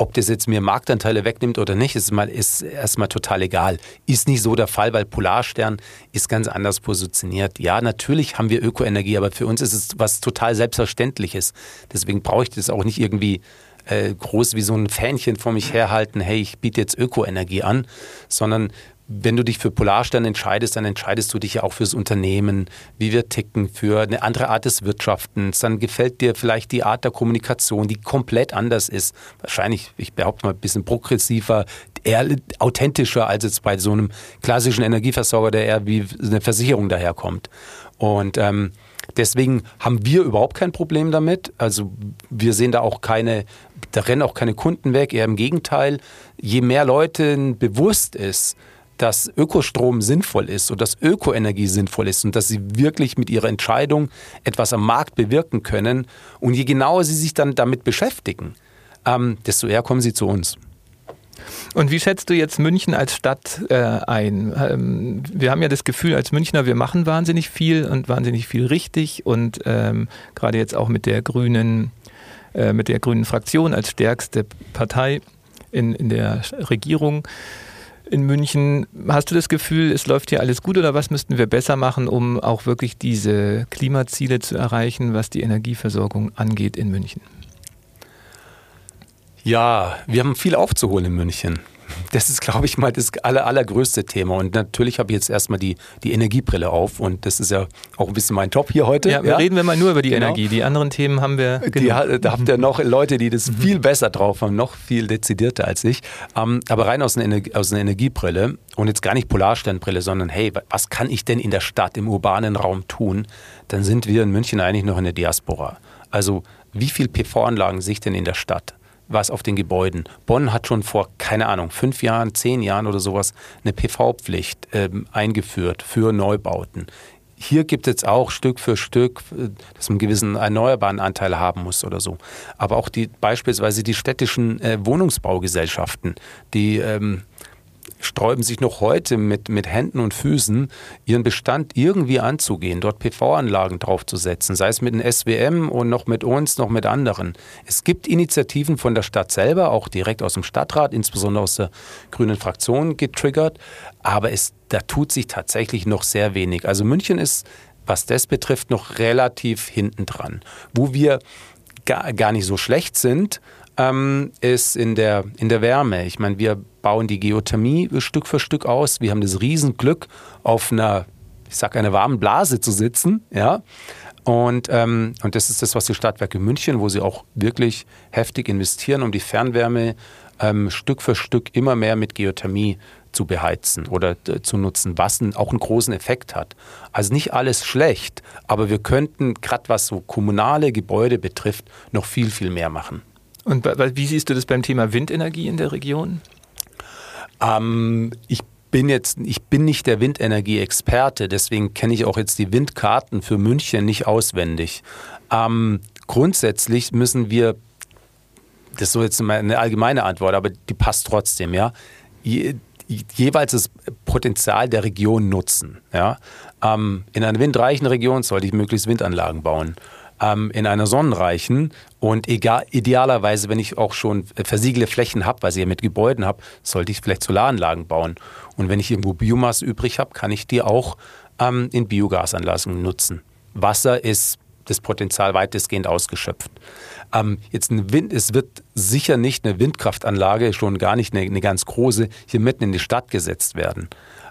Ob das jetzt mir Marktanteile wegnimmt oder nicht, ist, mal, ist erstmal total egal. Ist nicht so der Fall, weil Polarstern ist ganz anders positioniert. Ja, natürlich haben wir Ökoenergie, aber für uns ist es was total Selbstverständliches. Deswegen brauche ich das auch nicht irgendwie äh, groß wie so ein Fähnchen vor mich herhalten, hey, ich biete jetzt Ökoenergie an, sondern wenn du dich für Polarstern entscheidest, dann entscheidest du dich ja auch fürs Unternehmen, wie wir ticken, für eine andere Art des Wirtschaftens. Dann gefällt dir vielleicht die Art der Kommunikation, die komplett anders ist. Wahrscheinlich, ich behaupte mal, ein bisschen progressiver, eher authentischer als jetzt bei so einem klassischen Energieversorger, der eher wie eine Versicherung daherkommt. Und ähm, deswegen haben wir überhaupt kein Problem damit. Also wir sehen da auch keine, da rennen auch keine Kunden weg, eher im Gegenteil. Je mehr Leuten bewusst ist, dass Ökostrom sinnvoll ist und dass Ökoenergie sinnvoll ist und dass sie wirklich mit ihrer Entscheidung etwas am Markt bewirken können und je genauer sie sich dann damit beschäftigen, ähm, desto eher kommen sie zu uns. Und wie schätzt du jetzt München als Stadt äh, ein? Ähm, wir haben ja das Gefühl als Münchner, wir machen wahnsinnig viel und wahnsinnig viel richtig und ähm, gerade jetzt auch mit der grünen, äh, mit der grünen Fraktion als stärkste Partei in, in der Regierung in München. Hast du das Gefühl, es läuft hier alles gut oder was müssten wir besser machen, um auch wirklich diese Klimaziele zu erreichen, was die Energieversorgung angeht in München? Ja, wir haben viel aufzuholen in München. Das ist, glaube ich, mal das aller, allergrößte Thema. Und natürlich habe ich jetzt erstmal die, die Energiebrille auf. Und das ist ja auch ein bisschen mein Job hier heute. Ja, ja. reden wir mal nur über die genau. Energie. Die anderen Themen haben wir. Die, da habt ihr noch Leute, die das mhm. viel besser drauf haben, noch viel dezidierter als ich. Ähm, aber rein aus einer, aus einer Energiebrille und jetzt gar nicht Polarsternbrille, sondern hey, was kann ich denn in der Stadt, im urbanen Raum tun? Dann sind wir in München eigentlich noch in der Diaspora. Also, wie viele PV-Anlagen sehe ich denn in der Stadt? Was auf den Gebäuden. Bonn hat schon vor, keine Ahnung, fünf Jahren, zehn Jahren oder sowas eine PV-Pflicht ähm, eingeführt für Neubauten. Hier gibt es auch Stück für Stück, äh, dass man einen gewissen erneuerbaren Anteil haben muss oder so. Aber auch die beispielsweise die städtischen äh, Wohnungsbaugesellschaften, die ähm, sträuben sich noch heute mit, mit Händen und Füßen, ihren Bestand irgendwie anzugehen, dort PV-Anlagen draufzusetzen, sei es mit dem SWM und noch mit uns, noch mit anderen. Es gibt Initiativen von der Stadt selber, auch direkt aus dem Stadtrat, insbesondere aus der grünen Fraktion getriggert, aber es, da tut sich tatsächlich noch sehr wenig. Also München ist, was das betrifft, noch relativ hinten dran. Wo wir gar, gar nicht so schlecht sind, ähm, ist in der, in der Wärme. Ich meine, wir bauen die Geothermie Stück für Stück aus. Wir haben das Riesenglück, auf einer, ich sag, einer warmen Blase zu sitzen, ja. Und, ähm, und das ist das, was die Stadtwerke München, wo sie auch wirklich heftig investieren, um die Fernwärme ähm, Stück für Stück immer mehr mit Geothermie zu beheizen oder äh, zu nutzen, was auch einen großen Effekt hat. Also nicht alles schlecht, aber wir könnten, gerade was so kommunale Gebäude betrifft, noch viel, viel mehr machen. Und wie siehst du das beim Thema Windenergie in der Region? Ähm, ich bin jetzt, ich bin nicht der Windenergie-Experte, deswegen kenne ich auch jetzt die Windkarten für München nicht auswendig. Ähm, grundsätzlich müssen wir, das ist so jetzt eine allgemeine Antwort, aber die passt trotzdem, ja. Je, jeweils das Potenzial der Region nutzen. Ja? Ähm, in einer windreichen Region sollte ich möglichst Windanlagen bauen ähm, in einer sonnenreichen und egal, idealerweise, wenn ich auch schon versiegelte Flächen habe, weil ich ja mit Gebäuden habe, sollte ich vielleicht Solaranlagen bauen. Und wenn ich irgendwo Biomasse übrig habe, kann ich die auch ähm, in Biogasanlagen nutzen. Wasser ist das Potenzial weitestgehend ausgeschöpft. Ähm, jetzt ein Wind, es wird sicher nicht eine Windkraftanlage, schon gar nicht eine, eine ganz große, hier mitten in die Stadt gesetzt werden.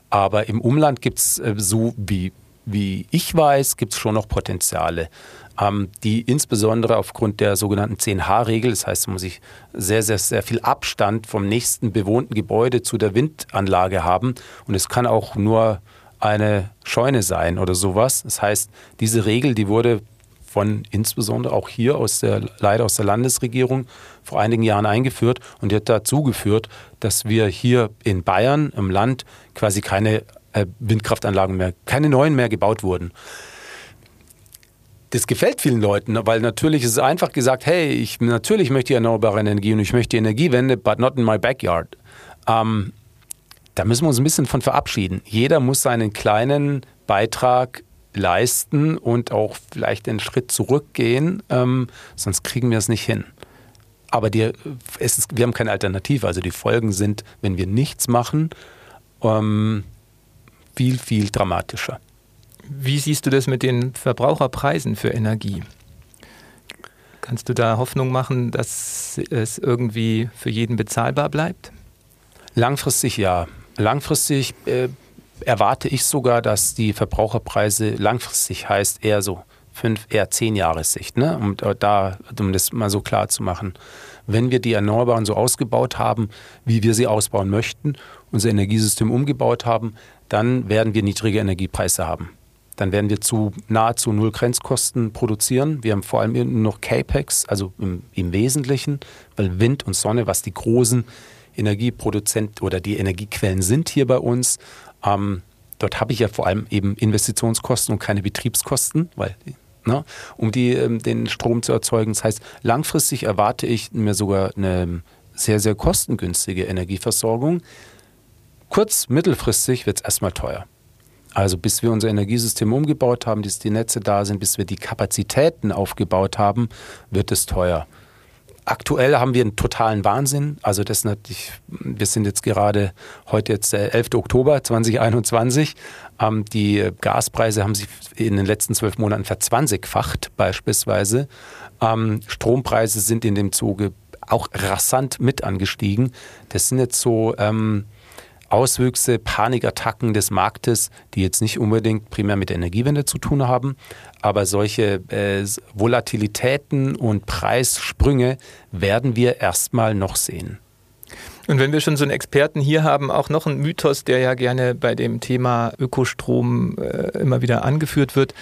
Aber im Umland gibt es äh, so wie, wie ich weiß, gibt es schon noch Potenziale die insbesondere aufgrund der sogenannten 10H-Regel, das heißt, man muss sich sehr, sehr, sehr viel Abstand vom nächsten bewohnten Gebäude zu der Windanlage haben. Und es kann auch nur eine Scheune sein oder sowas. Das heißt, diese Regel, die wurde von insbesondere auch hier aus der, leider aus der Landesregierung vor einigen Jahren eingeführt und die hat dazu geführt, dass wir hier in Bayern im Land quasi keine äh, Windkraftanlagen mehr, keine neuen mehr gebaut wurden das gefällt vielen Leuten, weil natürlich ist es einfach gesagt, hey, ich natürlich möchte ich erneuerbare Energie und ich möchte Energiewende, but not in my backyard. Ähm, da müssen wir uns ein bisschen von verabschieden. Jeder muss seinen kleinen Beitrag leisten und auch vielleicht einen Schritt zurückgehen, ähm, sonst kriegen wir es nicht hin. Aber die, ist, wir haben keine Alternative. Also die Folgen sind, wenn wir nichts machen, ähm, viel, viel dramatischer. Wie siehst du das mit den Verbraucherpreisen für Energie? Kannst du da Hoffnung machen, dass es irgendwie für jeden bezahlbar bleibt? Langfristig ja. Langfristig äh, erwarte ich sogar, dass die Verbraucherpreise langfristig heißt eher so fünf, eher zehn Jahressicht, ne? um, da, um das mal so klar zu machen. Wenn wir die Erneuerbaren so ausgebaut haben, wie wir sie ausbauen möchten, unser Energiesystem umgebaut haben, dann werden wir niedrige Energiepreise haben. Dann werden wir zu nahezu null Grenzkosten produzieren. Wir haben vor allem noch CAPEX, also im, im Wesentlichen, weil Wind und Sonne, was die großen Energieproduzenten oder die Energiequellen sind hier bei uns, ähm, dort habe ich ja vor allem eben Investitionskosten und keine Betriebskosten, weil ne, um die, ähm, den Strom zu erzeugen. Das heißt, langfristig erwarte ich mir sogar eine sehr, sehr kostengünstige Energieversorgung. Kurz-, mittelfristig wird es erstmal teuer. Also bis wir unser Energiesystem umgebaut haben, bis die Netze da sind, bis wir die Kapazitäten aufgebaut haben, wird es teuer. Aktuell haben wir einen totalen Wahnsinn. Also das natürlich, wir sind jetzt gerade heute jetzt der 11. Oktober 2021. Ähm, die Gaspreise haben sich in den letzten zwölf Monaten verzwanzigfacht beispielsweise. Ähm, Strompreise sind in dem Zuge auch rasant mit angestiegen. Das sind jetzt so ähm, Auswüchse, Panikattacken des Marktes, die jetzt nicht unbedingt primär mit der Energiewende zu tun haben, aber solche äh, Volatilitäten und Preissprünge werden wir erstmal noch sehen. Und wenn wir schon so einen Experten hier haben, auch noch ein Mythos, der ja gerne bei dem Thema Ökostrom äh, immer wieder angeführt wird,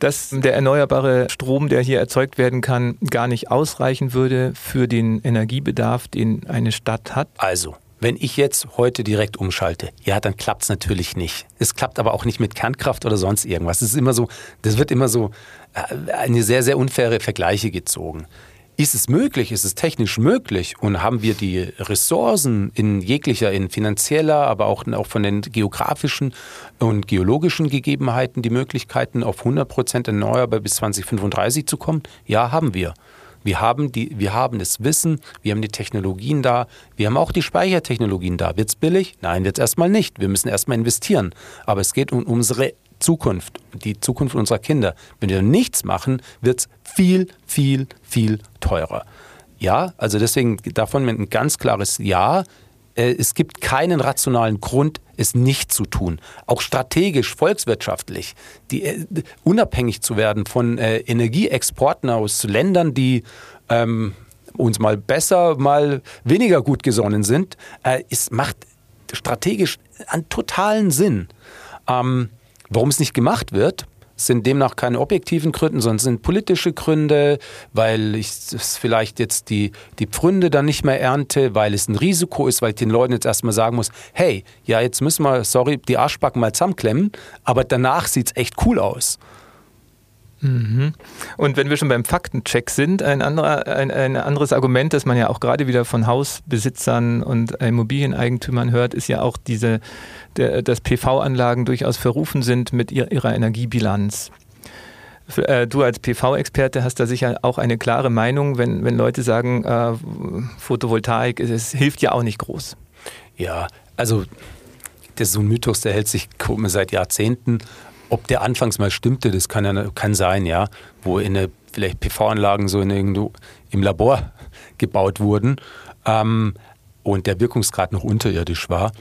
dass der erneuerbare Strom, der hier erzeugt werden kann, gar nicht ausreichen würde für den Energiebedarf, den eine Stadt hat. Also, wenn ich jetzt heute direkt umschalte, ja, dann klappt es natürlich nicht. Es klappt aber auch nicht mit Kernkraft oder sonst irgendwas. Es ist immer so, das wird immer so äh, eine sehr, sehr unfaire Vergleiche gezogen. Ist es möglich? Ist es technisch möglich? Und haben wir die Ressourcen in jeglicher, in finanzieller, aber auch, auch von den geografischen und geologischen Gegebenheiten die Möglichkeiten, auf 100 Prozent erneuerbar bis 2035 zu kommen? Ja, haben wir. Wir haben, die, wir haben das Wissen, wir haben die Technologien da, wir haben auch die Speichertechnologien da. Wird es billig? Nein, jetzt erstmal nicht. Wir müssen erstmal investieren. Aber es geht um unsere Zukunft, die Zukunft unserer Kinder. Wenn wir nichts machen, wird es viel, viel, viel teurer. Ja, also deswegen davon ein ganz klares Ja. Äh, es gibt keinen rationalen Grund, es nicht zu tun. Auch strategisch, volkswirtschaftlich, die, äh, unabhängig zu werden von äh, Energieexporten aus Ländern, die ähm, uns mal besser, mal weniger gut gesonnen sind, äh, es macht strategisch einen totalen Sinn. Ähm, warum es nicht gemacht wird, sind demnach keine objektiven Gründe, sondern sind politische Gründe, weil ich vielleicht jetzt die, die Pfründe dann nicht mehr ernte, weil es ein Risiko ist, weil ich den Leuten jetzt erstmal sagen muss, hey, ja, jetzt müssen wir, sorry, die Arschbacken mal zusammenklemmen, aber danach sieht es echt cool aus. Mhm. Und wenn wir schon beim Faktencheck sind, ein, anderer, ein, ein anderes Argument, das man ja auch gerade wieder von Hausbesitzern und Immobilieneigentümern hört, ist ja auch diese, der, dass PV-Anlagen durchaus verrufen sind mit ihrer Energiebilanz. Äh, du als PV-Experte hast da sicher auch eine klare Meinung, wenn, wenn Leute sagen, äh, Photovoltaik, es, es hilft ja auch nicht groß. Ja, also das ist so ein Mythos, der hält sich seit Jahrzehnten ob der anfangs mal stimmte, das kann, ja, kann sein, ja, wo in eine, vielleicht PV-Anlagen so in irgendwo im Labor [laughs] gebaut wurden ähm, und der Wirkungsgrad noch unterirdisch war.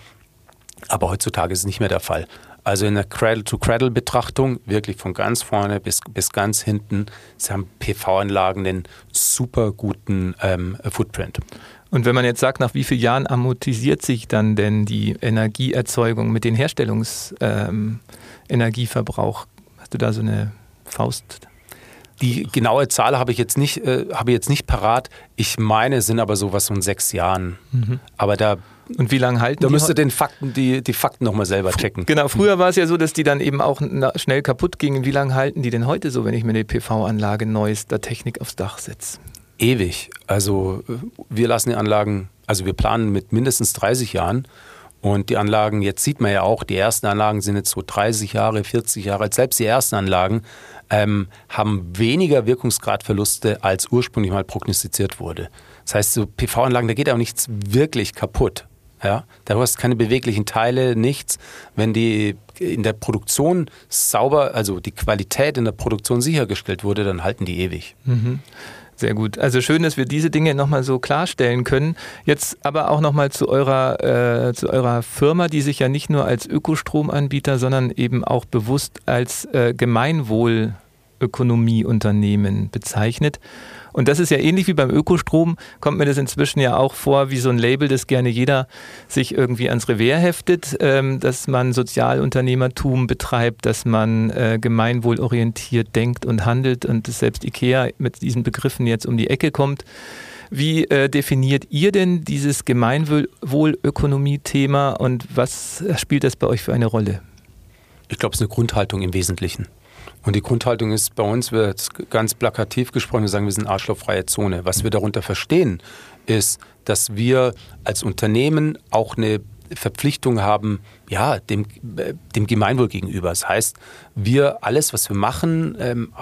Aber heutzutage ist es nicht mehr der Fall. Also in der Cradle-to-Cradle-Betrachtung, wirklich von ganz vorne bis, bis ganz hinten, sie haben PV-Anlagen den super guten ähm, Footprint. Und wenn man jetzt sagt, nach wie vielen Jahren amortisiert sich dann denn die Energieerzeugung mit den Herstellungsenergieverbrauch? Ähm, Hast du da so eine Faust? Die genaue Zahl habe ich jetzt nicht, äh, habe ich jetzt nicht parat. Ich meine, es sind aber sowas von sechs Jahren. Mhm. Aber da und wie lange halten da die? Da müsste den Fakten, die, die Fakten nochmal selber checken. Genau, früher war es ja so, dass die dann eben auch schnell kaputt gingen. Wie lange halten die denn heute so, wenn ich mir eine PV-Anlage neuester Technik aufs Dach setze? ewig. Also wir lassen die Anlagen, also wir planen mit mindestens 30 Jahren. Und die Anlagen, jetzt sieht man ja auch, die ersten Anlagen sind jetzt so 30 Jahre, 40 Jahre alt. Selbst die ersten Anlagen ähm, haben weniger Wirkungsgradverluste, als ursprünglich mal prognostiziert wurde. Das heißt, so PV-Anlagen, da geht auch nichts wirklich kaputt. Ja, da hast keine beweglichen Teile, nichts. Wenn die in der Produktion sauber, also die Qualität in der Produktion sichergestellt wurde, dann halten die ewig. Mhm. Sehr gut. Also schön, dass wir diese Dinge nochmal so klarstellen können. Jetzt aber auch nochmal zu eurer, äh, zu eurer Firma, die sich ja nicht nur als Ökostromanbieter, sondern eben auch bewusst als äh, Gemeinwohlökonomieunternehmen bezeichnet. Und das ist ja ähnlich wie beim Ökostrom, kommt mir das inzwischen ja auch vor, wie so ein Label, das gerne jeder sich irgendwie ans Revers heftet, ähm, dass man Sozialunternehmertum betreibt, dass man äh, gemeinwohlorientiert denkt und handelt und dass selbst IKEA mit diesen Begriffen jetzt um die Ecke kommt. Wie äh, definiert ihr denn dieses Gemeinwohlökonomie-Thema und was spielt das bei euch für eine Rolle? Ich glaube, es ist eine Grundhaltung im Wesentlichen. Und die Grundhaltung ist bei uns, wird ganz plakativ gesprochen, wir sagen, wir sind arschlochfreie Zone. Was wir darunter verstehen, ist, dass wir als Unternehmen auch eine Verpflichtung haben, ja, dem, äh, dem Gemeinwohl gegenüber. Das heißt, wir, alles, was wir machen, ähm,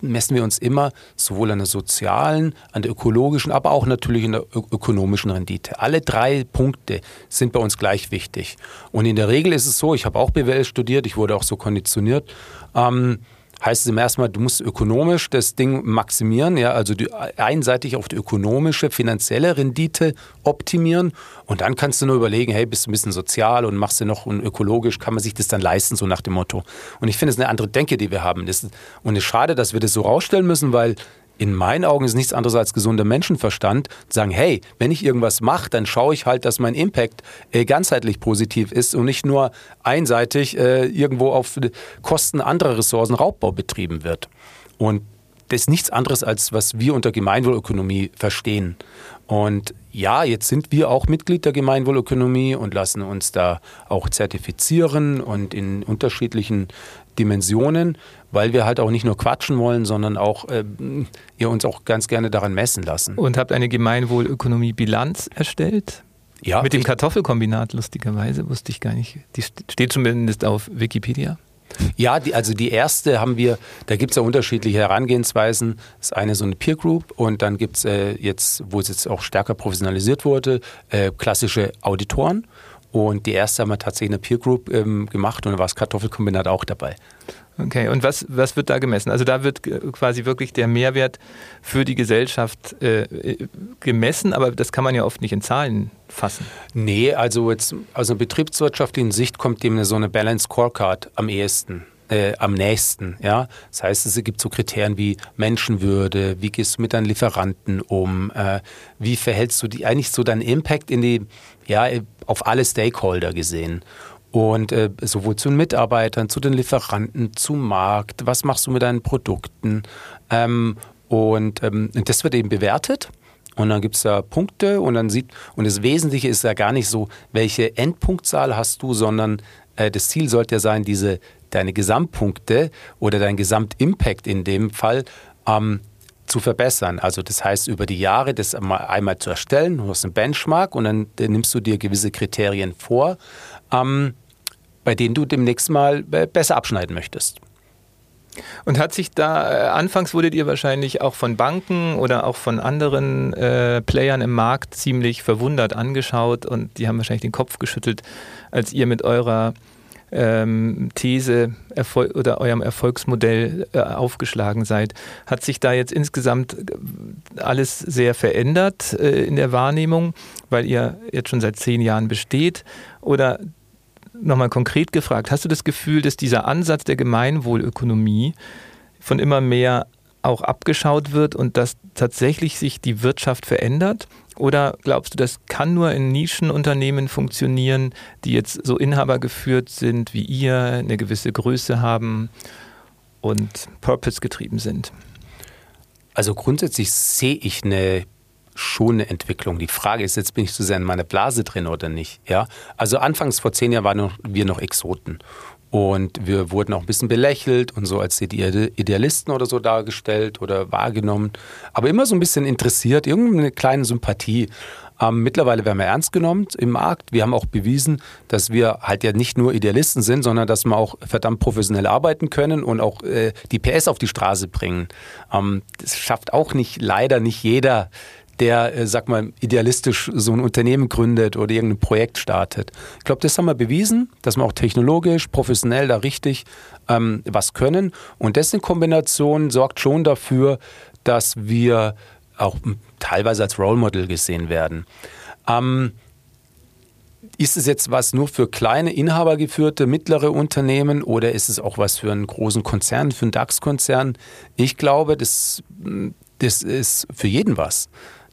messen wir uns immer sowohl an der sozialen, an der ökologischen, aber auch natürlich in der ökonomischen Rendite. Alle drei Punkte sind bei uns gleich wichtig. Und in der Regel ist es so, ich habe auch BWL studiert, ich wurde auch so konditioniert, ähm, heißt es im ersten Mal, du musst ökonomisch das Ding maximieren, ja, also die, einseitig auf die ökonomische, finanzielle Rendite optimieren und dann kannst du nur überlegen, hey, bist du ein bisschen sozial und machst du noch und ökologisch, kann man sich das dann leisten, so nach dem Motto. Und ich finde, es ist eine andere Denke, die wir haben. Das, und es ist schade, dass wir das so rausstellen müssen, weil in meinen Augen ist nichts anderes als gesunder Menschenverstand, sagen, hey, wenn ich irgendwas mache, dann schaue ich halt, dass mein Impact äh, ganzheitlich positiv ist und nicht nur einseitig äh, irgendwo auf Kosten anderer Ressourcen Raubbau betrieben wird. Und das ist nichts anderes, als was wir unter Gemeinwohlökonomie verstehen. Und ja, jetzt sind wir auch Mitglied der Gemeinwohlökonomie und lassen uns da auch zertifizieren und in unterschiedlichen Dimensionen, weil wir halt auch nicht nur quatschen wollen, sondern auch äh, ihr uns auch ganz gerne daran messen lassen. Und habt eine Gemeinwohlökonomie-Bilanz erstellt? Ja. Mit dem Kartoffelkombinat, lustigerweise, wusste ich gar nicht. Die steht zumindest auf Wikipedia. Ja, die, also die erste haben wir, da gibt es ja unterschiedliche Herangehensweisen. Das ist eine so eine Peer Group und dann gibt es äh, jetzt, wo es jetzt auch stärker professionalisiert wurde, äh, klassische Auditoren. Und die erste haben wir tatsächlich in der Peer Group ähm, gemacht und da war das Kartoffelkombinat auch dabei. Okay, und was, was wird da gemessen? Also da wird quasi wirklich der Mehrwert für die Gesellschaft äh, gemessen, aber das kann man ja oft nicht in Zahlen fassen. Nee, also jetzt aus einer betriebswirtschaftlichen Sicht kommt dem so eine Balance Scorecard am ehesten. Äh, am nächsten. Ja? Das heißt, es gibt so Kriterien wie Menschenwürde, wie gehst du mit deinen Lieferanten um, äh, wie verhältst du die, eigentlich so deinen Impact in die, ja, auf alle Stakeholder gesehen. Und äh, sowohl zu den Mitarbeitern, zu den Lieferanten, zum Markt, was machst du mit deinen Produkten? Ähm, und ähm, das wird eben bewertet. Und dann gibt es da Punkte und dann sieht, und das Wesentliche ist ja gar nicht so, welche Endpunktzahl hast du, sondern äh, das Ziel sollte ja sein, diese deine Gesamtpunkte oder dein Gesamtimpact in dem Fall ähm, zu verbessern. Also das heißt, über die Jahre das einmal zu erstellen, du hast einen Benchmark und dann, nimmst du dir gewisse Kriterien vor, ähm, bei denen du demnächst mal äh, besser abschneiden möchtest. Und hat sich da, äh, anfangs wurdet ihr wahrscheinlich auch von Banken oder auch von anderen äh, Playern im Markt ziemlich verwundert angeschaut und die haben wahrscheinlich den Kopf geschüttelt, als ihr mit eurer ähm, These Erfol oder eurem Erfolgsmodell äh, aufgeschlagen seid. Hat sich da jetzt insgesamt äh, alles sehr verändert äh, in der Wahrnehmung, weil ihr jetzt schon seit zehn Jahren besteht? Oder nochmal konkret gefragt, hast du das Gefühl, dass dieser Ansatz der Gemeinwohlökonomie von immer mehr auch abgeschaut wird und dass tatsächlich sich die Wirtschaft verändert? Oder glaubst du, das kann nur in Nischenunternehmen funktionieren, die jetzt so inhabergeführt sind wie ihr, eine gewisse Größe haben und Purpose getrieben sind? Also grundsätzlich sehe ich eine schon eine Entwicklung. Die Frage ist jetzt, bin ich zu sehr in meiner Blase drin oder nicht? Ja? Also anfangs vor zehn Jahren waren wir noch Exoten. Und wir wurden auch ein bisschen belächelt und so als Idealisten oder so dargestellt oder wahrgenommen. Aber immer so ein bisschen interessiert, irgendeine kleine Sympathie. Ähm, mittlerweile werden wir ernst genommen im Markt. Wir haben auch bewiesen, dass wir halt ja nicht nur Idealisten sind, sondern dass wir auch verdammt professionell arbeiten können und auch äh, die PS auf die Straße bringen. Ähm, das schafft auch nicht, leider nicht jeder der, äh, sag mal, idealistisch so ein Unternehmen gründet oder irgendein Projekt startet. Ich glaube, das haben wir bewiesen, dass wir auch technologisch, professionell da richtig ähm, was können. Und das in Kombination sorgt schon dafür, dass wir auch teilweise als Role Model gesehen werden. Ähm, ist es jetzt was nur für kleine, inhabergeführte, mittlere Unternehmen oder ist es auch was für einen großen Konzern, für einen DAX-Konzern? Ich glaube, das, das ist für jeden was.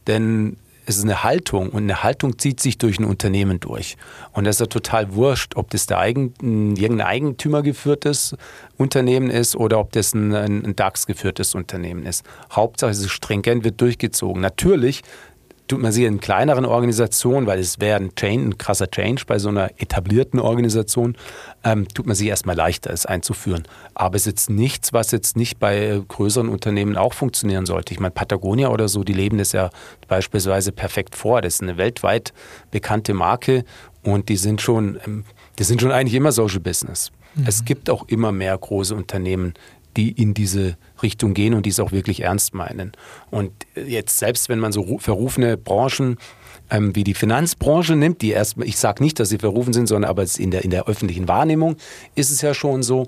Denn es ist eine Haltung und eine Haltung zieht sich durch ein Unternehmen durch. Und das ist ja total wurscht, ob das der Eigen, irgendein Eigentümer geführtes Unternehmen ist oder ob das ein, ein DAX geführtes Unternehmen ist. Hauptsache es ist stringent, wird durchgezogen. Natürlich tut man sich in kleineren Organisationen, weil es wäre ein, Change, ein krasser Change bei so einer etablierten Organisation, ähm, tut man sich erstmal leichter, es einzuführen. Aber es ist jetzt nichts, was jetzt nicht bei größeren Unternehmen auch funktionieren sollte. Ich meine, Patagonia oder so, die leben das ja beispielsweise perfekt vor. Das ist eine weltweit bekannte Marke und die sind schon, ähm, die sind schon eigentlich immer Social Business. Mhm. Es gibt auch immer mehr große Unternehmen, die in diese Richtung gehen und die es auch wirklich ernst meinen. Und jetzt selbst wenn man so verrufene Branchen ähm, wie die Finanzbranche nimmt, die erst, ich sage nicht, dass sie verrufen sind, sondern aber in der, in der öffentlichen Wahrnehmung ist es ja schon so,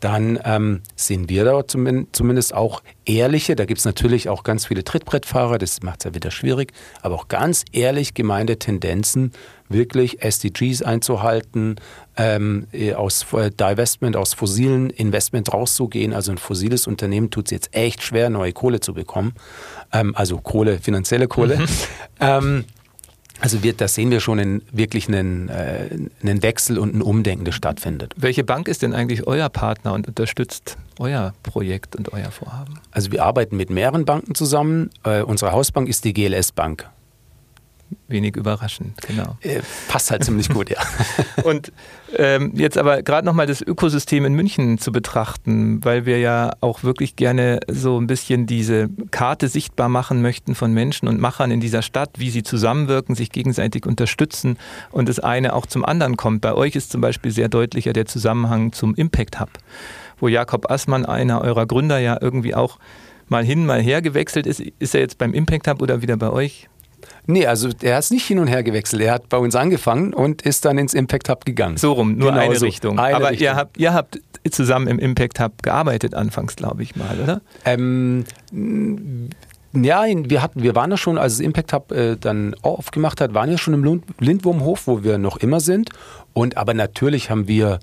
dann ähm, sehen wir da zumindest auch ehrliche, da gibt es natürlich auch ganz viele Trittbrettfahrer, das macht es ja wieder schwierig, aber auch ganz ehrlich gemeinte Tendenzen, wirklich SDGs einzuhalten, ähm, äh, aus äh, Divestment, aus fossilen Investment rauszugehen. Also ein fossiles Unternehmen tut es jetzt echt schwer, neue Kohle zu bekommen. Ähm, also Kohle, finanzielle Kohle. Mhm. [laughs] Also wir, da sehen wir schon einen, wirklich einen, äh, einen Wechsel und ein Umdenken, das stattfindet. Welche Bank ist denn eigentlich euer Partner und unterstützt euer Projekt und euer Vorhaben? Also wir arbeiten mit mehreren Banken zusammen. Äh, unsere Hausbank ist die GLS Bank wenig überraschend, genau. Äh, passt halt ziemlich gut, ja. [laughs] Und ähm, jetzt aber gerade nochmal das Ökosystem in München zu betrachten, weil wir ja auch wirklich gerne so ein bisschen diese Karte sichtbar machen möchten von Menschen und Machern in dieser Stadt, wie sie zusammenwirken, sich gegenseitig unterstützen und das eine auch zum anderen kommt. Bei euch ist zum Beispiel sehr deutlicher der Zusammenhang zum Impact Hub, wo Jakob Assmann, einer eurer Gründer, ja irgendwie auch mal hin, mal her gewechselt ist. Ist er jetzt beim Impact Hub oder wieder bei euch? Nee, also er ist nicht hin und her gewechselt. Er hat bei uns angefangen und ist dann ins Impact Hub gegangen. So rum, nur genau eine so. Richtung. Eine Aber Richtung. Ihr, habt, ihr habt zusammen im Impact Hub gearbeitet anfangs, glaube ich mal, oder? Ähm, ja, wir, hatten, wir waren ja schon, als das Impact Hub äh, dann aufgemacht hat, waren ja schon im Lindwurmhof, wo wir noch immer sind. Und aber natürlich haben wir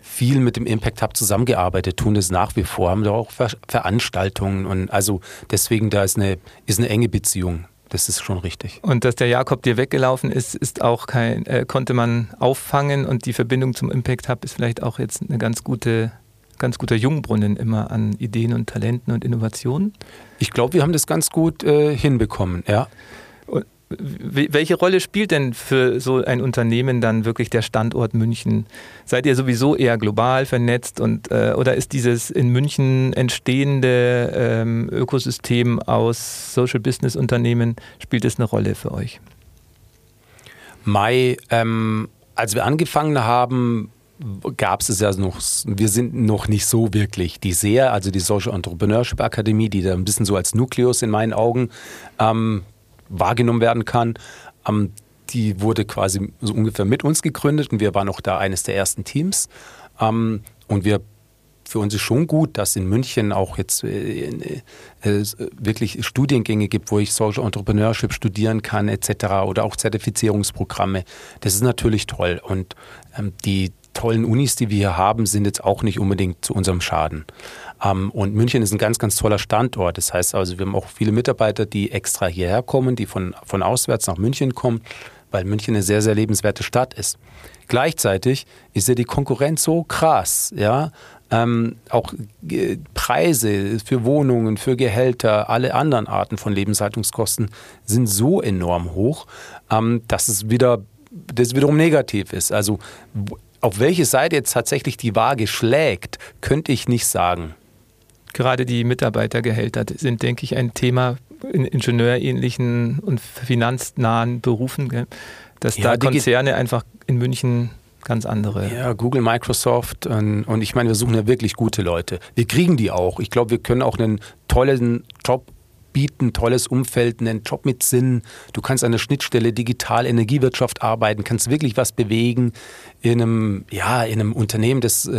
viel mit dem Impact Hub zusammengearbeitet, tun das nach wie vor, haben da auch Ver Veranstaltungen und also deswegen da ist eine, ist eine enge Beziehung das ist schon richtig. Und dass der Jakob dir weggelaufen ist, ist auch kein, äh, konnte man auffangen und die Verbindung zum Impact Hub ist vielleicht auch jetzt eine ganz gute, ganz guter Jungbrunnen immer an Ideen und Talenten und Innovationen. Ich glaube, wir haben das ganz gut äh, hinbekommen, ja. Welche Rolle spielt denn für so ein Unternehmen dann wirklich der Standort München? Seid ihr sowieso eher global vernetzt und äh, oder ist dieses in München entstehende ähm, Ökosystem aus Social Business Unternehmen spielt es eine Rolle für euch? Mai, ähm, als wir angefangen haben, gab es ja noch, wir sind noch nicht so wirklich. Die SEA, also die Social Entrepreneurship Akademie, die da ein bisschen so als Nukleus in meinen Augen ähm, wahrgenommen werden kann. Ähm, die wurde quasi so ungefähr mit uns gegründet und wir waren auch da eines der ersten Teams. Ähm, und wir für uns ist schon gut, dass in München auch jetzt äh, äh, wirklich Studiengänge gibt, wo ich Social Entrepreneurship studieren kann etc. oder auch Zertifizierungsprogramme. Das ist natürlich toll und ähm, die tollen Unis, die wir hier haben, sind jetzt auch nicht unbedingt zu unserem Schaden. Ähm, und München ist ein ganz, ganz toller Standort. Das heißt also, wir haben auch viele Mitarbeiter, die extra hierher kommen, die von, von auswärts nach München kommen, weil München eine sehr, sehr lebenswerte Stadt ist. Gleichzeitig ist ja die Konkurrenz so krass, ja. Ähm, auch äh, Preise für Wohnungen, für Gehälter, alle anderen Arten von Lebenshaltungskosten sind so enorm hoch, ähm, dass es wieder das wiederum negativ ist. Also auf welche Seite jetzt tatsächlich die Waage schlägt, könnte ich nicht sagen. Gerade die Mitarbeitergehälter sind, denke ich, ein Thema in ingenieurähnlichen und finanznahen Berufen, gell? dass ja, da Konzerne einfach in München ganz andere. Ja, Google, Microsoft und, und, ich meine, wir suchen ja wirklich gute Leute. Wir kriegen die auch. Ich glaube, wir können auch einen tollen Job bieten, tolles Umfeld, einen Job mit Sinn. Du kannst an der Schnittstelle digital Energiewirtschaft arbeiten, kannst wirklich was bewegen in einem, ja, in einem Unternehmen, das,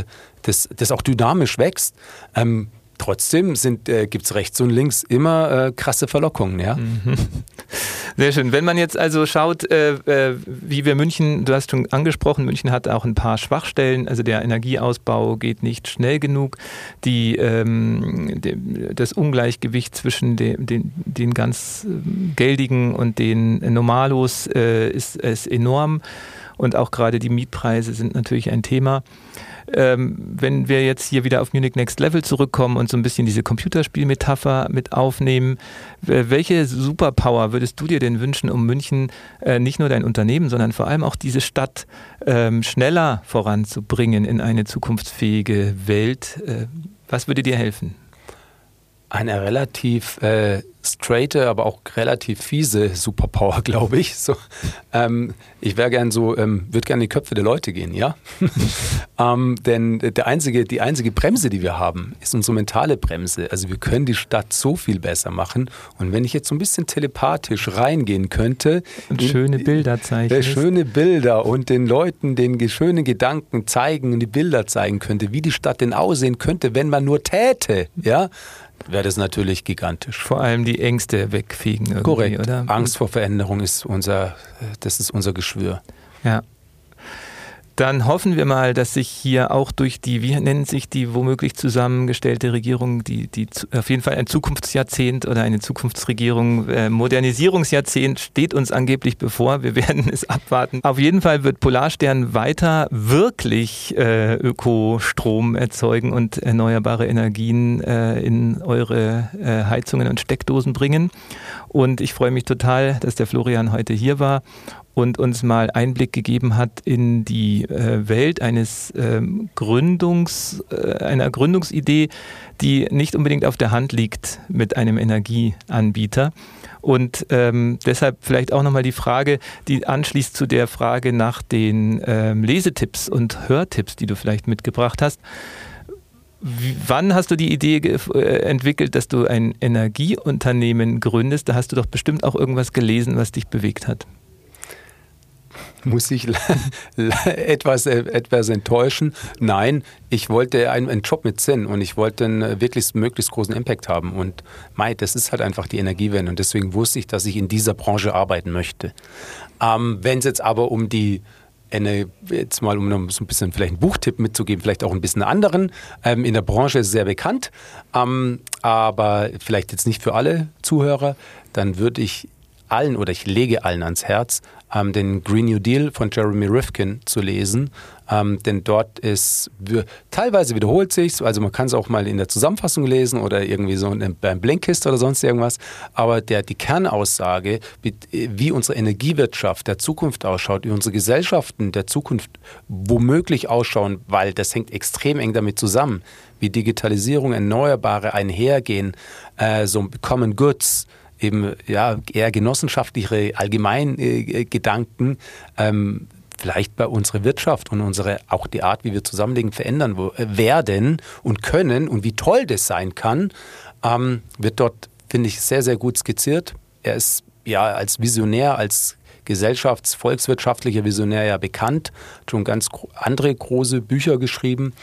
das, das auch dynamisch wächst. Ähm, trotzdem äh, gibt es rechts und links immer äh, krasse Verlockungen, ja. Mhm. [laughs] Sehr schön. Wenn man jetzt also schaut, äh, äh, wie wir München, du hast schon angesprochen, München hat auch ein paar Schwachstellen. Also der Energieausbau geht nicht schnell genug. Die, ähm, de, das Ungleichgewicht zwischen de, den, den ganz ähm, geldigen und den Normalos äh, ist, ist enorm. Und auch gerade die Mietpreise sind natürlich ein Thema. Ähm, wenn wir jetzt hier wieder auf Munich Next Level zurückkommen und so ein bisschen diese Computerspielmetapher mit aufnehmen, welche Superpower würdest du dir denn wünschen, um München äh, nicht nur dein Unternehmen, sondern vor allem auch diese Stadt ähm, schneller voranzubringen in eine zukunftsfähige Welt? Äh, was würde dir helfen? Eine relativ äh, straighte, aber auch relativ fiese Superpower, [laughs] glaube ich. So, ähm, ich wäre gern so, ähm, würde gerne in die Köpfe der Leute gehen, ja. [laughs] ähm, denn der einzige, die einzige Bremse, die wir haben, ist unsere mentale Bremse. Also wir können die Stadt so viel besser machen. Und wenn ich jetzt so ein bisschen telepathisch reingehen könnte, und schöne Bilder zeigen, äh, schöne Bilder und den Leuten den schönen Gedanken zeigen und die Bilder zeigen könnte, wie die Stadt denn aussehen könnte, wenn man nur täte, ja wäre das natürlich gigantisch. Vor allem die Ängste wegfegen Korrekt. oder? Angst vor Veränderung ist unser, das ist unser Geschwür. Ja. Dann hoffen wir mal, dass sich hier auch durch die, wie nennt sich die womöglich zusammengestellte Regierung, die, die auf jeden Fall ein Zukunftsjahrzehnt oder eine Zukunftsregierung, äh, Modernisierungsjahrzehnt steht uns angeblich bevor. Wir werden [laughs] es abwarten. Auf jeden Fall wird Polarstern weiter wirklich äh, Ökostrom erzeugen und erneuerbare Energien äh, in eure äh, Heizungen und Steckdosen bringen. Und ich freue mich total, dass der Florian heute hier war und uns mal Einblick gegeben hat in die äh, Welt eines ähm, Gründungs, äh, einer Gründungsidee, die nicht unbedingt auf der Hand liegt mit einem Energieanbieter. Und ähm, deshalb vielleicht auch nochmal die Frage, die anschließt zu der Frage nach den ähm, Lesetipps und Hörtipps, die du vielleicht mitgebracht hast. Wann hast du die Idee äh, entwickelt, dass du ein Energieunternehmen gründest? Da hast du doch bestimmt auch irgendwas gelesen, was dich bewegt hat muss ich [laughs] etwas, äh, etwas enttäuschen. Nein, ich wollte einen, einen, Job mit Sinn und ich wollte einen äh, wirklich möglichst großen Impact haben. Und Mai, das ist halt einfach die Energiewende und deswegen wusste ich, dass ich in dieser Branche arbeiten möchte. Ähm, Wenn es jetzt aber um die eine, jetzt mal um so ein bisschen vielleicht einen Buchtipp mitzugeben, vielleicht auch ein bisschen anderen. Ähm, in der Branche ist sehr bekannt, ähm, aber vielleicht jetzt nicht für alle Zuhörer. Dann würde ich allen oder ich lege allen ans Herz, ähm, den Green New Deal von Jeremy Rifkin zu lesen. Ähm, denn dort ist, teilweise wiederholt sich also man kann es auch mal in der Zusammenfassung lesen oder irgendwie so beim Blinkist oder sonst irgendwas. Aber der, die Kernaussage, wie unsere Energiewirtschaft der Zukunft ausschaut, wie unsere Gesellschaften der Zukunft womöglich ausschauen, weil das hängt extrem eng damit zusammen, wie Digitalisierung, Erneuerbare einhergehen, äh, so Common Goods, eben ja eher genossenschaftliche Allgemeingedanken äh, ähm, vielleicht bei unserer Wirtschaft und unsere auch die Art, wie wir zusammenlegen, verändern äh, werden und können und wie toll das sein kann, ähm, wird dort finde ich sehr sehr gut skizziert. Er ist ja als Visionär, als gesellschafts-, volkswirtschaftlicher Visionär ja bekannt, schon ganz andere große Bücher geschrieben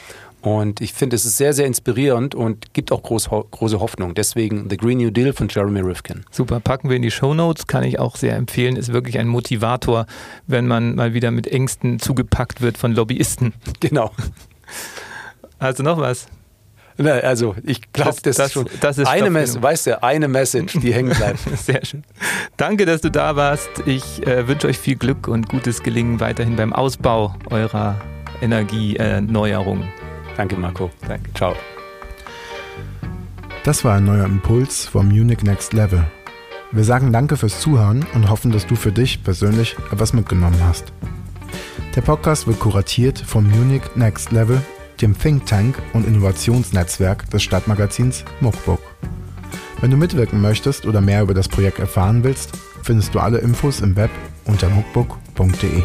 und ich finde, es ist sehr, sehr inspirierend und gibt auch groß, große Hoffnung. Deswegen The Green New Deal von Jeremy Rifkin. Super, packen wir in die Show Notes, kann ich auch sehr empfehlen. Ist wirklich ein Motivator, wenn man mal wieder mit Ängsten zugepackt wird von Lobbyisten. [laughs] Genau. Also noch was? Na, also ich glaube, das, das, ist schon das ist eine Message, weißt du, eine Message, die hängen bleibt. [laughs] Sehr schön. Danke, dass du da warst. Ich äh, wünsche euch viel Glück und gutes Gelingen weiterhin beim Ausbau eurer Energieneuerung. Danke, Marco. Danke. Ciao. Das war ein neuer Impuls vom Munich Next Level. Wir sagen Danke fürs Zuhören und hoffen, dass du für dich persönlich etwas mitgenommen hast. Der Podcast wird kuratiert vom Munich Next Level, dem Think Tank und Innovationsnetzwerk des Stadtmagazins Muckbook. Wenn du mitwirken möchtest oder mehr über das Projekt erfahren willst, findest du alle Infos im Web unter muckbook.de.